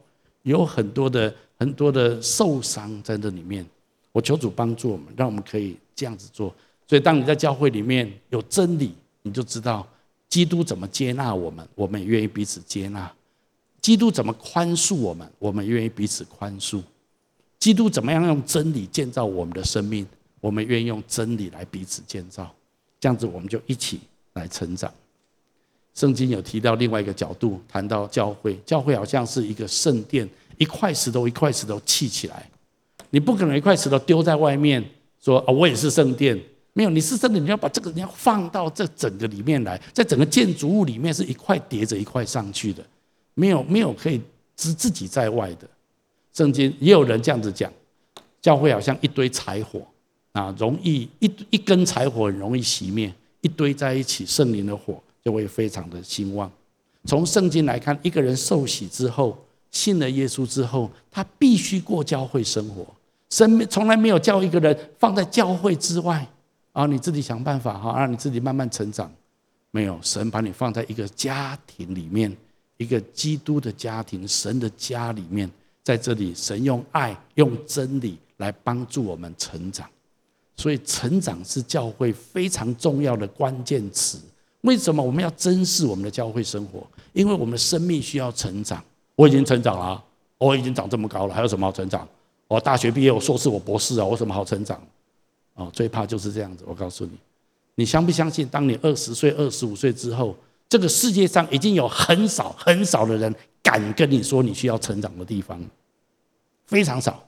有很多的很多的受伤在这里面。我求主帮助我们，让我们可以这样子做。所以当你在教会里面有真理，你就知道基督怎么接纳我们，我们也愿意彼此接纳；基督怎么宽恕我们，我们愿意彼此宽恕。基督怎么样用真理建造我们的生命？我们愿意用真理来彼此建造，这样子我们就一起来成长。圣经有提到另外一个角度，谈到教会，教会好像是一个圣殿，一块石头一块石头砌起来，你不可能一块石头丢在外面说啊，我也是圣殿，没有，你是真的，你要把这个你要放到这整个里面来，在整个建筑物里面是一块叠着一块上去的，没有没有可以自自己在外的。圣经也有人这样子讲，教会好像一堆柴火啊，容易一一根柴火很容易熄灭，一堆在一起，圣灵的火就会非常的兴旺。从圣经来看，一个人受洗之后，信了耶稣之后，他必须过教会生活。神从来没有叫一个人放在教会之外啊，你自己想办法哈，让你自己慢慢成长。没有，神把你放在一个家庭里面，一个基督的家庭，神的家里面。在这里，神用爱、用真理来帮助我们成长，所以成长是教会非常重要的关键词。为什么我们要珍视我们的教会生活？因为我们的生命需要成长。我已经成长了，我已经长这么高了，还有什么好成长？我大学毕业，我硕士，我博士啊，我什么好成长？哦，最怕就是这样子。我告诉你，你相不相信？当你二十岁、二十五岁之后，这个世界上已经有很少、很少的人。敢跟你说你需要成长的地方非常少，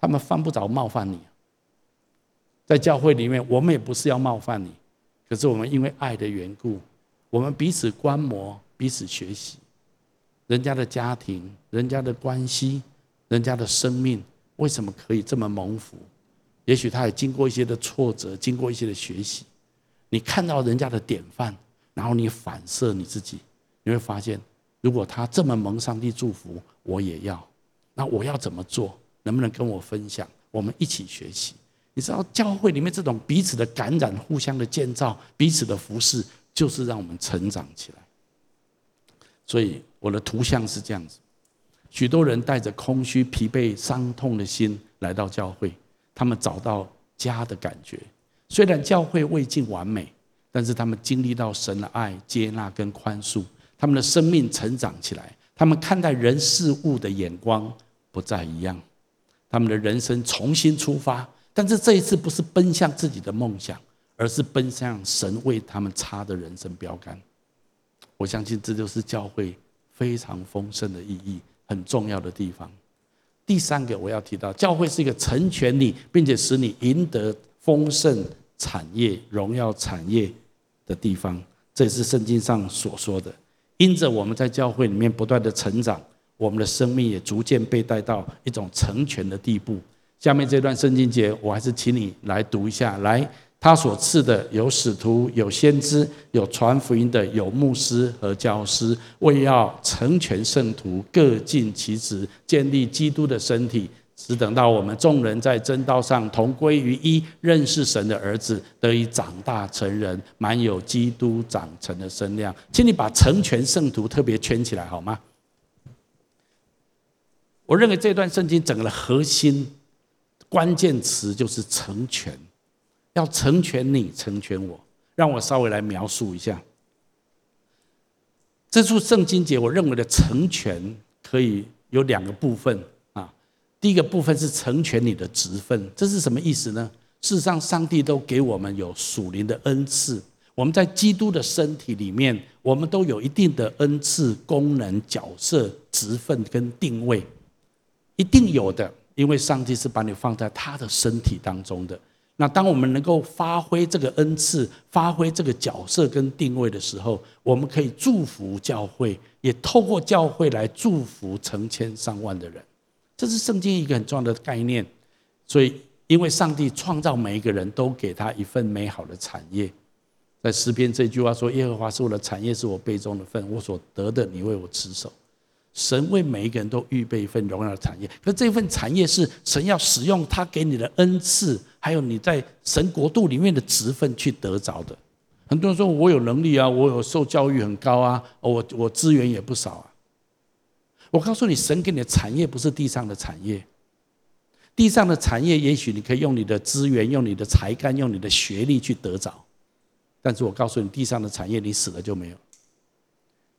他们犯不着冒犯你。在教会里面，我们也不是要冒犯你，可是我们因为爱的缘故，我们彼此观摩、彼此学习。人家的家庭、人家的关系、人家的生命，为什么可以这么蒙福？也许他也经过一些的挫折，经过一些的学习。你看到人家的典范，然后你反射你自己，你会发现。如果他这么蒙上帝祝福，我也要。那我要怎么做？能不能跟我分享？我们一起学习。你知道，教会里面这种彼此的感染、互相的建造、彼此的服侍，就是让我们成长起来。所以我的图像是这样子：许多人带着空虚、疲惫、伤痛的心来到教会，他们找到家的感觉。虽然教会未尽完美，但是他们经历到神的爱、接纳跟宽恕。他们的生命成长起来，他们看待人事物的眼光不再一样，他们的人生重新出发。但是这一次不是奔向自己的梦想，而是奔向神为他们插的人生标杆。我相信这就是教会非常丰盛的意义，很重要的地方。第三个我要提到，教会是一个成全你，并且使你赢得丰盛产业、荣耀产业的地方。这也是圣经上所说的。因着我们在教会里面不断的成长，我们的生命也逐渐被带到一种成全的地步。下面这段圣经节，我还是请你来读一下。来，他所赐的有使徒，有先知，有传福音的，有牧师和教师，为要成全圣徒，各尽其职，建立基督的身体，只等到我们众人在真道上同归于一，认识神的儿子，得以长大成人，满有基督长成的身量。请你把成全圣徒特别圈起来好吗？我认为这段圣经整个的核心关键词就是成全。要成全你，成全我。让我稍微来描述一下这处圣经节。我认为的成全可以有两个部分啊。第一个部分是成全你的职分，这是什么意思呢？事实上，上帝都给我们有属灵的恩赐。我们在基督的身体里面，我们都有一定的恩赐、功能、角色、职分跟定位，一定有的，因为上帝是把你放在他的身体当中的。那当我们能够发挥这个恩赐、发挥这个角色跟定位的时候，我们可以祝福教会，也透过教会来祝福成千上万的人。这是圣经一个很重要的概念。所以，因为上帝创造每一个人都给他一份美好的产业，在诗篇这句话说：“耶和华是我的产业，是我杯中的分，我所得的，你为我持守。”神为每一个人都预备一份荣耀的产业，可这份产业是神要使用他给你的恩赐，还有你在神国度里面的职分去得着的。很多人说我有能力啊，我有受教育很高啊，我我资源也不少啊。我告诉你，神给你的产业不是地上的产业，地上的产业也许你可以用你的资源、用你的才干、用你的学历去得着，但是我告诉你，地上的产业你死了就没有。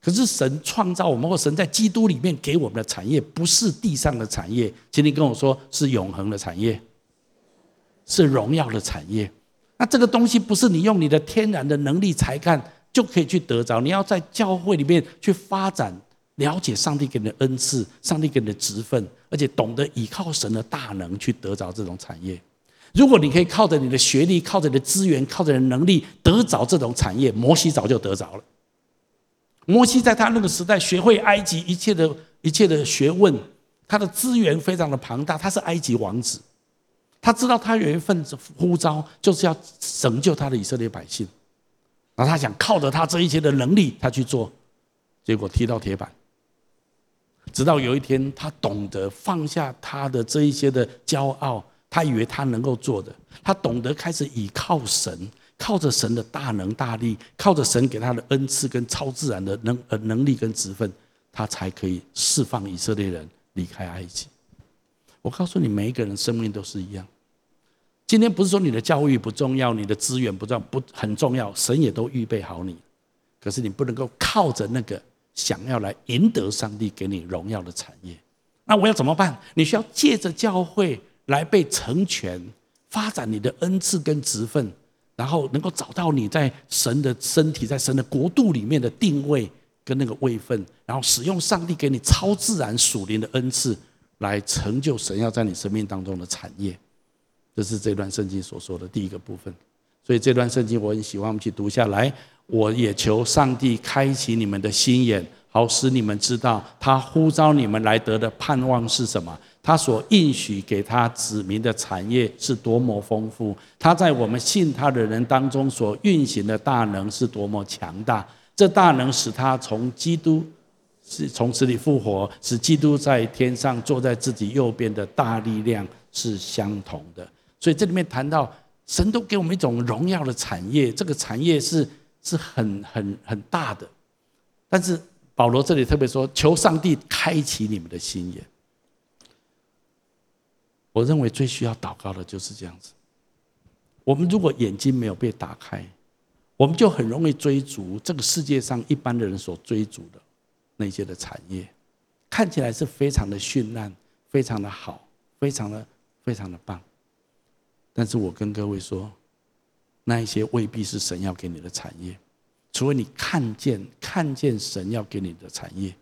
可是神创造我们，或神在基督里面给我们的产业，不是地上的产业，请你跟我说是永恒的产业，是荣耀的产业。那这个东西不是你用你的天然的能力才干就可以去得着，你要在教会里面去发展，了解上帝给你的恩赐，上帝给你的职分，而且懂得依靠神的大能去得着这种产业。如果你可以靠着你的学历、靠着你的资源、靠着你的能力得着这种产业，摩西早就得着了。摩西在他那个时代学会埃及一切的一切的学问，他的资源非常的庞大，他是埃及王子，他知道他有一份呼召，就是要拯救他的以色列百姓，然后他想靠着他这一切的能力，他去做，结果踢到铁板。直到有一天，他懂得放下他的这一些的骄傲，他以为他能够做的，他懂得开始倚靠神。靠着神的大能大力，靠着神给他的恩赐跟超自然的能呃能力跟职分，他才可以释放以色列人离开埃及。我告诉你，每一个人生命都是一样。今天不是说你的教育不重要，你的资源不重要，不很重要，神也都预备好你。可是你不能够靠着那个想要来赢得上帝给你荣耀的产业。那我要怎么办？你需要借着教会来被成全，发展你的恩赐跟职分。然后能够找到你在神的身体、在神的国度里面的定位跟那个位分，然后使用上帝给你超自然属灵的恩赐，来成就神要在你生命当中的产业。这是这段圣经所说的第一个部分。所以这段圣经我很喜欢，我们去读下来。我也求上帝开启你们的心眼，好使你们知道他呼召你们来得的盼望是什么。他所应许给他子民的产业是多么丰富，他在我们信他的人当中所运行的大能是多么强大。这大能使他从基督是从死里复活，使基督在天上坐在自己右边的大力量是相同的。所以这里面谈到神都给我们一种荣耀的产业，这个产业是是很很很大的。但是保罗这里特别说，求上帝开启你们的心眼。我认为最需要祷告的就是这样子。我们如果眼睛没有被打开，我们就很容易追逐这个世界上一般的人所追逐的那些的产业，看起来是非常的绚烂、非常的好、非常的非常的棒。但是我跟各位说，那一些未必是神要给你的产业，除非你看见看见神要给你的产业。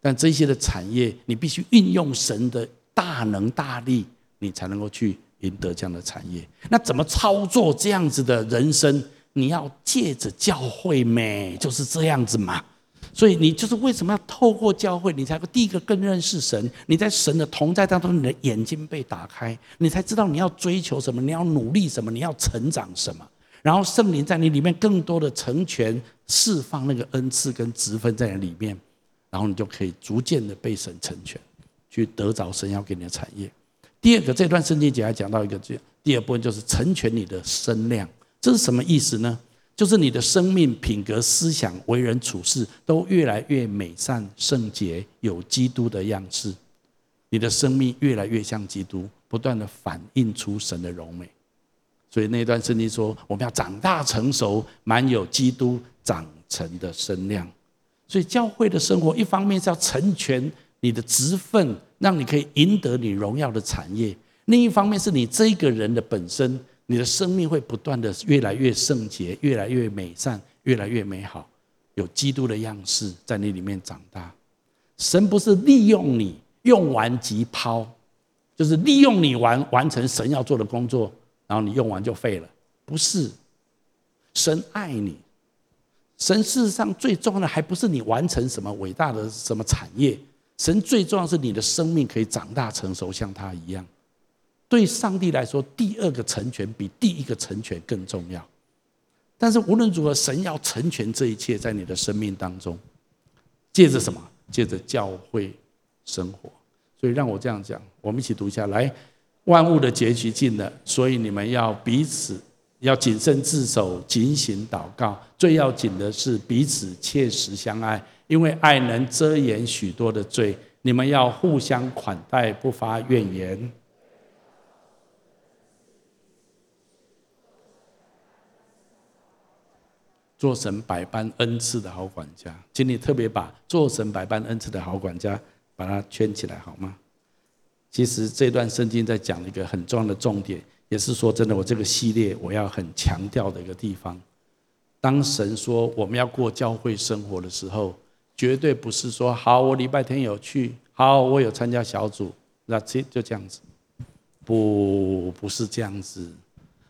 但这些的产业，你必须运用神的大能大力。你才能够去赢得这样的产业。那怎么操作这样子的人生？你要借着教会咩，就是这样子嘛。所以你就是为什么要透过教会，你才会第一个更认识神。你在神的同在当中，你的眼睛被打开，你才知道你要追求什么，你要努力什么，你要成长什么。然后圣灵在你里面更多的成全、释放那个恩赐跟职分在你里面，然后你就可以逐渐的被神成全，去得着神要给你的产业。第二个，这段圣经节还讲到一个这，第二部分就是成全你的身量，这是什么意思呢？就是你的生命、品格、思想、为人处事都越来越美善、圣洁，有基督的样式。你的生命越来越像基督，不断的反映出神的荣美。所以那段圣经说，我们要长大成熟，满有基督长成的身量。所以教会的生活，一方面是要成全你的职分，让你可以赢得你荣耀的产业；另一方面是你这个人的本身。你的生命会不断的越来越圣洁，越来越美善，越来越美好，有基督的样式在你里面长大。神不是利用你，用完即抛，就是利用你完完成神要做的工作，然后你用完就废了。不是，神爱你，神事实上最重要的还不是你完成什么伟大的什么产业，神最重要是你的生命可以长大成熟，像他一样。对上帝来说，第二个成全比第一个成全更重要。但是无论如何，神要成全这一切在你的生命当中，借着什么？借着教会生活。所以让我这样讲，我们一起读一下来：万物的结局近了，所以你们要彼此要谨慎自守，警醒祷告。最要紧的是彼此切实相爱，因为爱能遮掩许多的罪。你们要互相款待，不发怨言。做神百般恩赐的好管家，请你特别把做神百般恩赐的好管家把它圈起来好吗？其实这段圣经在讲一个很重要的重点，也是说真的，我这个系列我要很强调的一个地方。当神说我们要过教会生活的时候，绝对不是说好我礼拜天有去，好我有参加小组，那这就这样子，不不是这样子，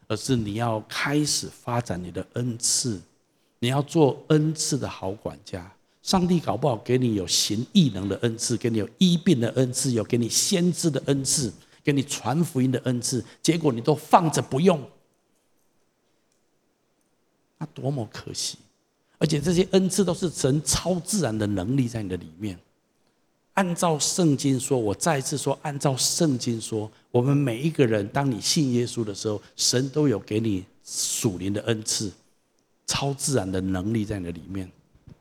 而是你要开始发展你的恩赐。你要做恩赐的好管家，上帝搞不好给你有行异能的恩赐，给你有医病的恩赐，有给你先知的恩赐，给你传福音的恩赐，结果你都放着不用，那多么可惜！而且这些恩赐都是神超自然的能力在你的里面。按照圣经说，我再一次说，按照圣经说，我们每一个人，当你信耶稣的时候，神都有给你属灵的恩赐。超自然的能力在你的里面，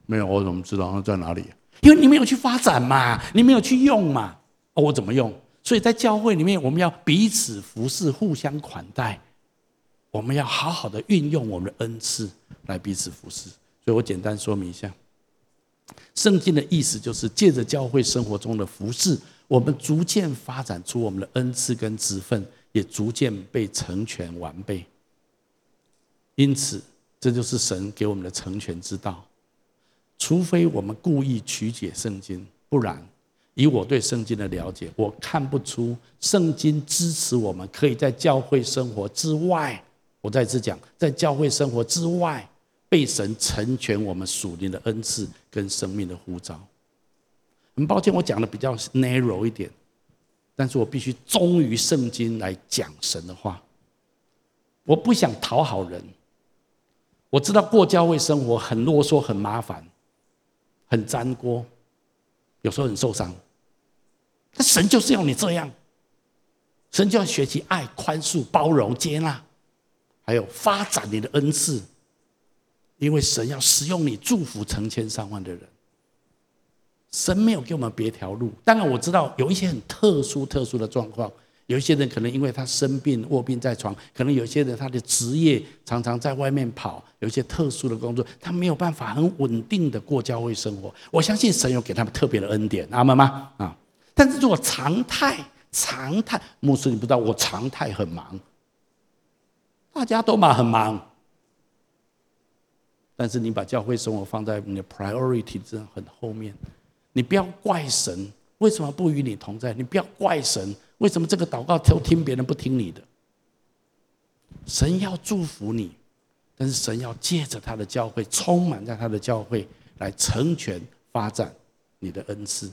没有，我怎么知道它在哪里？因为你没有去发展嘛，你没有去用嘛。哦，我怎么用？所以在教会里面，我们要彼此服侍，互相款待。我们要好好的运用我们的恩赐来彼此服侍。所以我简单说明一下，圣经的意思就是借着教会生活中的服侍，我们逐渐发展出我们的恩赐跟职分，也逐渐被成全完备。因此。这就是神给我们的成全之道，除非我们故意曲解圣经，不然，以我对圣经的了解，我看不出圣经支持我们可以在教会生活之外，我再次讲，在教会生活之外，被神成全我们属灵的恩赐跟生命的呼召。很抱歉，我讲的比较 narrow 一点，但是我必须忠于圣经来讲神的话，我不想讨好人。我知道过教会生活很啰嗦、很麻烦、很粘锅，有时候很受伤。但神就是要你这样，神就要学习爱、宽恕、包容、接纳，还有发展你的恩赐，因为神要使用你祝福成千上万的人。神没有给我们别条路。当然我知道有一些很特殊、特殊的状况。有一些人可能因为他生病卧病在床，可能有些人他的职业常常在外面跑，有一些特殊的工作，他没有办法很稳定的过教会生活。我相信神有给他们特别的恩典，阿门吗？啊！但是如果常态，常态，牧师你不知道我常态很忙，大家都嘛很忙，但是你把教会生活放在你的 priority 这很后面，你不要怪神为什么不与你同在，你不要怪神。为什么这个祷告都听别人不听你的？神要祝福你，但是神要借着他的教会，充满在他的教会来成全发展你的恩赐。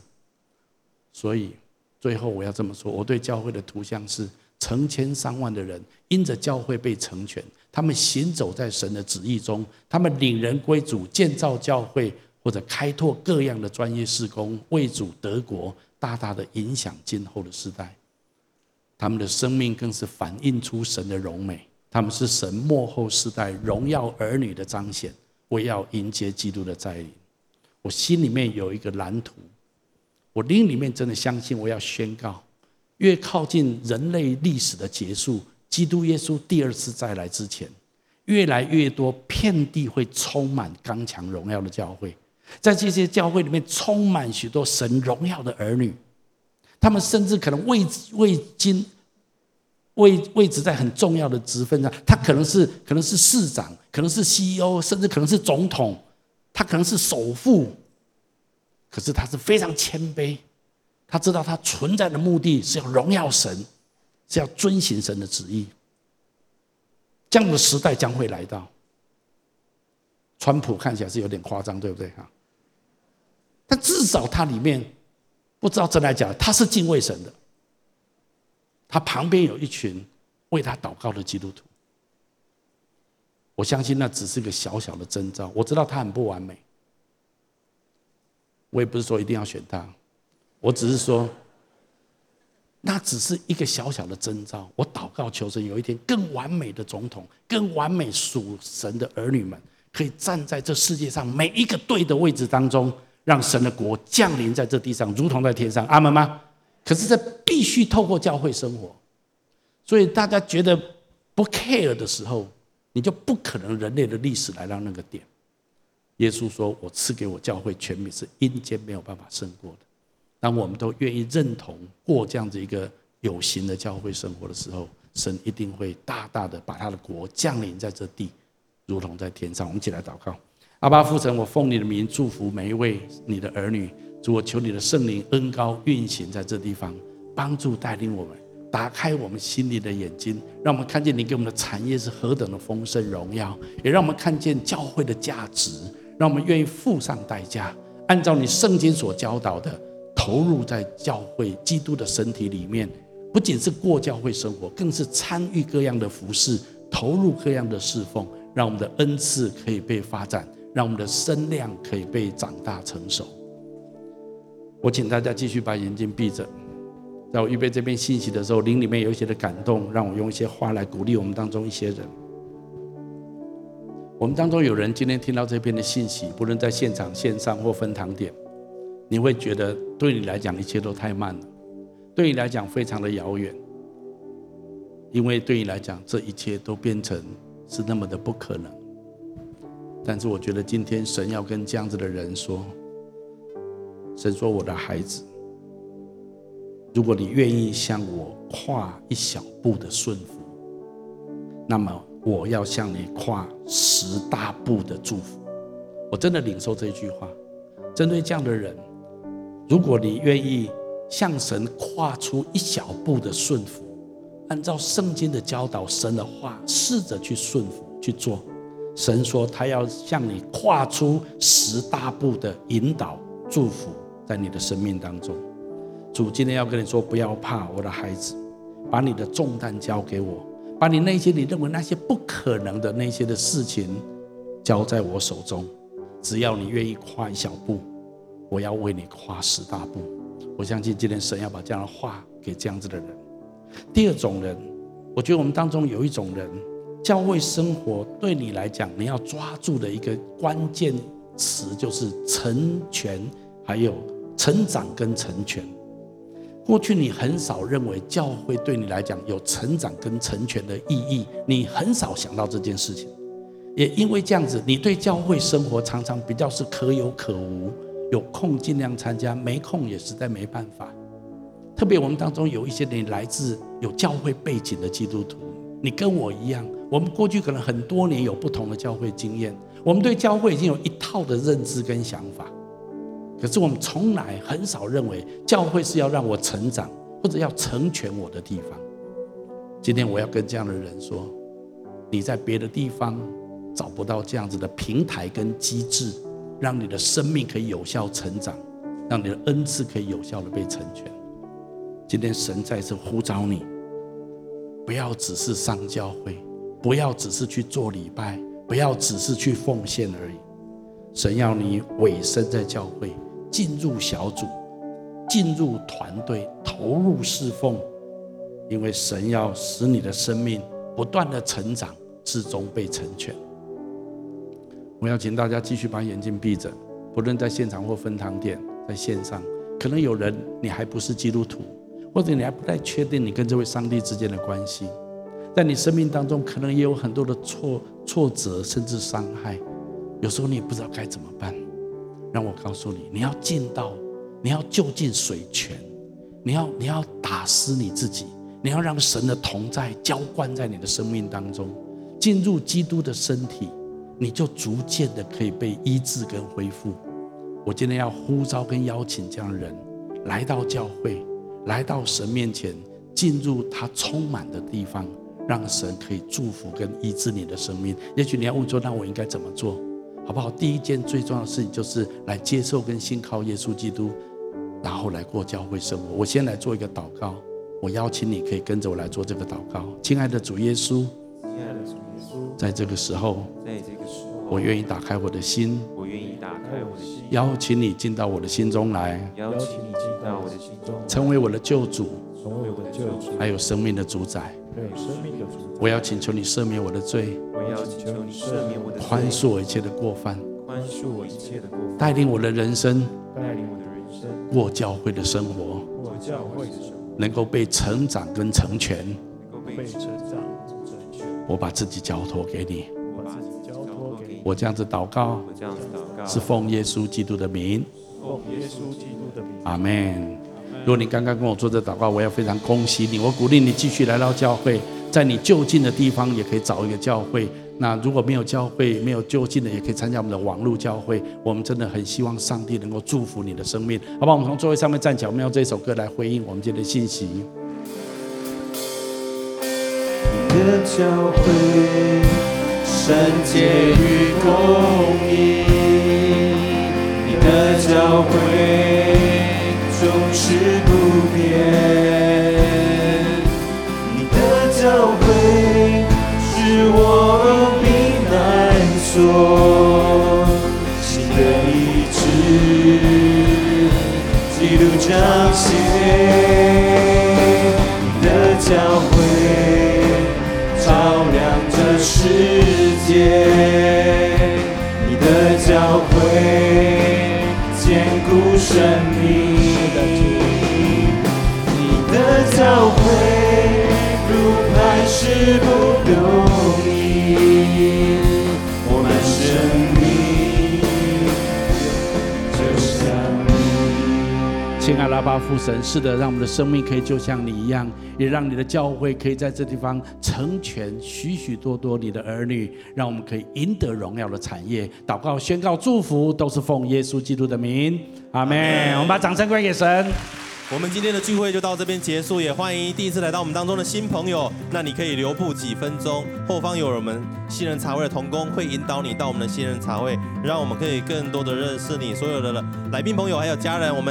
所以最后我要这么说：我对教会的图像是成千上万的人因着教会被成全，他们行走在神的旨意中，他们领人归主，建造教会或者开拓各样的专业事工，为主德国，大大的影响今后的世代。他们的生命更是反映出神的荣美，他们是神末后世代荣耀儿女的彰显，为要迎接基督的再临。我心里面有一个蓝图，我灵里面真的相信，我要宣告：越靠近人类历史的结束，基督耶稣第二次再来之前，越来越多遍地会充满刚强荣耀的教会，在这些教会里面充满许多神荣耀的儿女。他们甚至可能位位经位位置在很重要的职分上，他可能是可能是市长，可能是 CEO，甚至可能是总统，他可能是首富。可是他是非常谦卑，他知道他存在的目的是要荣耀神，是要遵行神的旨意。这样的时代将会来到。川普看起来是有点夸张，对不对哈？但至少他里面。不知道真来假，他是敬畏神的。他旁边有一群为他祷告的基督徒。我相信那只是个小小的征兆。我知道他很不完美，我也不是说一定要选他，我只是说，那只是一个小小的征兆。我祷告求神有一天更完美的总统，更完美属神的儿女们，可以站在这世界上每一个对的位置当中。让神的国降临在这地上，如同在天上，阿门吗？可是这必须透过教会生活，所以大家觉得不 care 的时候，你就不可能人类的历史来到那个点。耶稣说：“我赐给我教会权柄，是阴间没有办法胜过的。”当我们都愿意认同过这样子一个有形的教会生活的时候，神一定会大大的把他的国降临在这地，如同在天上。我们一起来祷告。阿爸父神，我奉你的名祝福每一位你的儿女。主，我求你的圣灵恩高运行在这地方，帮助带领我们，打开我们心里的眼睛，让我们看见你给我们的产业是何等的丰盛荣耀，也让我们看见教会的价值，让我们愿意付上代价，按照你圣经所教导的，投入在教会基督的身体里面，不仅是过教会生活，更是参与各样的服事，投入各样的侍奉，让我们的恩赐可以被发展。让我们的身量可以被长大成熟。我请大家继续把眼睛闭着，在我预备这篇信息的时候，灵里面有一些的感动，让我用一些话来鼓励我们当中一些人。我们当中有人今天听到这篇的信息，不论在现场、线上或分堂点，你会觉得对你来讲一切都太慢了，对你来讲非常的遥远，因为对你来讲这一切都变成是那么的不可能。但是我觉得今天神要跟这样子的人说：“神说，我的孩子，如果你愿意向我跨一小步的顺服，那么我要向你跨十大步的祝福。”我真的领受这句话。针对这样的人，如果你愿意向神跨出一小步的顺服，按照圣经的教导，神的话，试着去顺服去做。神说：“他要向你跨出十大步的引导、祝福，在你的生命当中。主今天要跟你说：不要怕，我的孩子，把你的重担交给我，把你那些你认为那些不可能的那些的事情交在我手中。只要你愿意跨一小步，我要为你跨十大步。我相信今天神要把这样的话给这样子的人。第二种人，我觉得我们当中有一种人。”教会生活对你来讲，你要抓住的一个关键词就是成全，还有成长跟成全。过去你很少认为教会对你来讲有成长跟成全的意义，你很少想到这件事情。也因为这样子，你对教会生活常常比较是可有可无，有空尽量参加，没空也实在没办法。特别我们当中有一些人来自有教会背景的基督徒，你跟我一样。我们过去可能很多年有不同的教会经验，我们对教会已经有一套的认知跟想法，可是我们从来很少认为教会是要让我成长或者要成全我的地方。今天我要跟这样的人说，你在别的地方找不到这样子的平台跟机制，让你的生命可以有效成长，让你的恩赐可以有效的被成全。今天神再次呼召你。不要只是上教会，不要只是去做礼拜，不要只是去奉献而已。神要你委身在教会，进入小组，进入团队，投入侍奉，因为神要使你的生命不断的成长，至终被成全。我要请大家继续把眼睛闭着，不论在现场或分堂点，在线上，可能有人你还不是基督徒，或者你还不太确定你跟这位上帝之间的关系，在你生命当中可能也有很多的挫挫折，甚至伤害。有时候你也不知道该怎么办，让我告诉你，你要进到，你要就近水泉，你要你要打湿你自己，你要让神的同在浇灌在你的生命当中，进入基督的身体，你就逐渐的可以被医治跟恢复。我今天要呼召跟邀请这样的人来到教会，来到神面前，进入他充满的地方，让神可以祝福跟医治你的生命。也许你要问说，那我应该怎么做？好不好？第一件最重要的事情就是来接受跟信靠耶稣基督，然后来过教会生活。我先来做一个祷告，我邀请你可以跟着我来做这个祷告。亲爱的主耶稣，亲爱的主耶稣，在这个时候，在这个时候，我愿意打开我的心，我愿意打开我的心，邀请你进到我的心中来，邀请你进到我的心中，成为我的救主，成为我的救主，还有生命的主宰。对生命的主，我要请求你赦免我的罪，我要请求你赦免我的罪，宽恕我一切的过犯，宽恕我一切的过犯，带领我的人生，带领我的人生，过教会的生活，过教会的生活，能够被成长跟成全，能够被成长成全。我把自己交托给你，我把自己交托给你。我这样子祷告，我这样子祷告，是奉耶稣基督的名，奉耶稣基督的名。阿门。如果你刚刚跟我做这祷告，我要非常恭喜你。我鼓励你继续来到教会，在你就近的地方也可以找一个教会。那如果没有教会，没有就近的，也可以参加我们的网络教会。我们真的很希望上帝能够祝福你的生命，好不好？我们从座位上面站起来，我们用这首歌来回应我们今天的信息。你的教会，圣洁与公义。你的教会。总是不变，你的教诲是我避难所，心的医治，基督彰显，你的教诲照亮这世界，你的教诲坚固生命。你的教会如磐石不动摇，阿爸父神，是的，让我们的生命可以就像你一样，也让你的教会可以在这地方成全许许多多你的儿女，让我们可以赢得荣耀的产业。祷告、宣告、祝福，都是奉耶稣基督的名，阿门。我们把掌声归给神。我们今天的聚会就到这边结束，也欢迎第一次来到我们当中的新朋友。那你可以留步几分钟，后方有我们新人茶会的同工会引导你到我们的新人茶会，让我们可以更多的认识你。所有的来宾朋友还有家人，我们。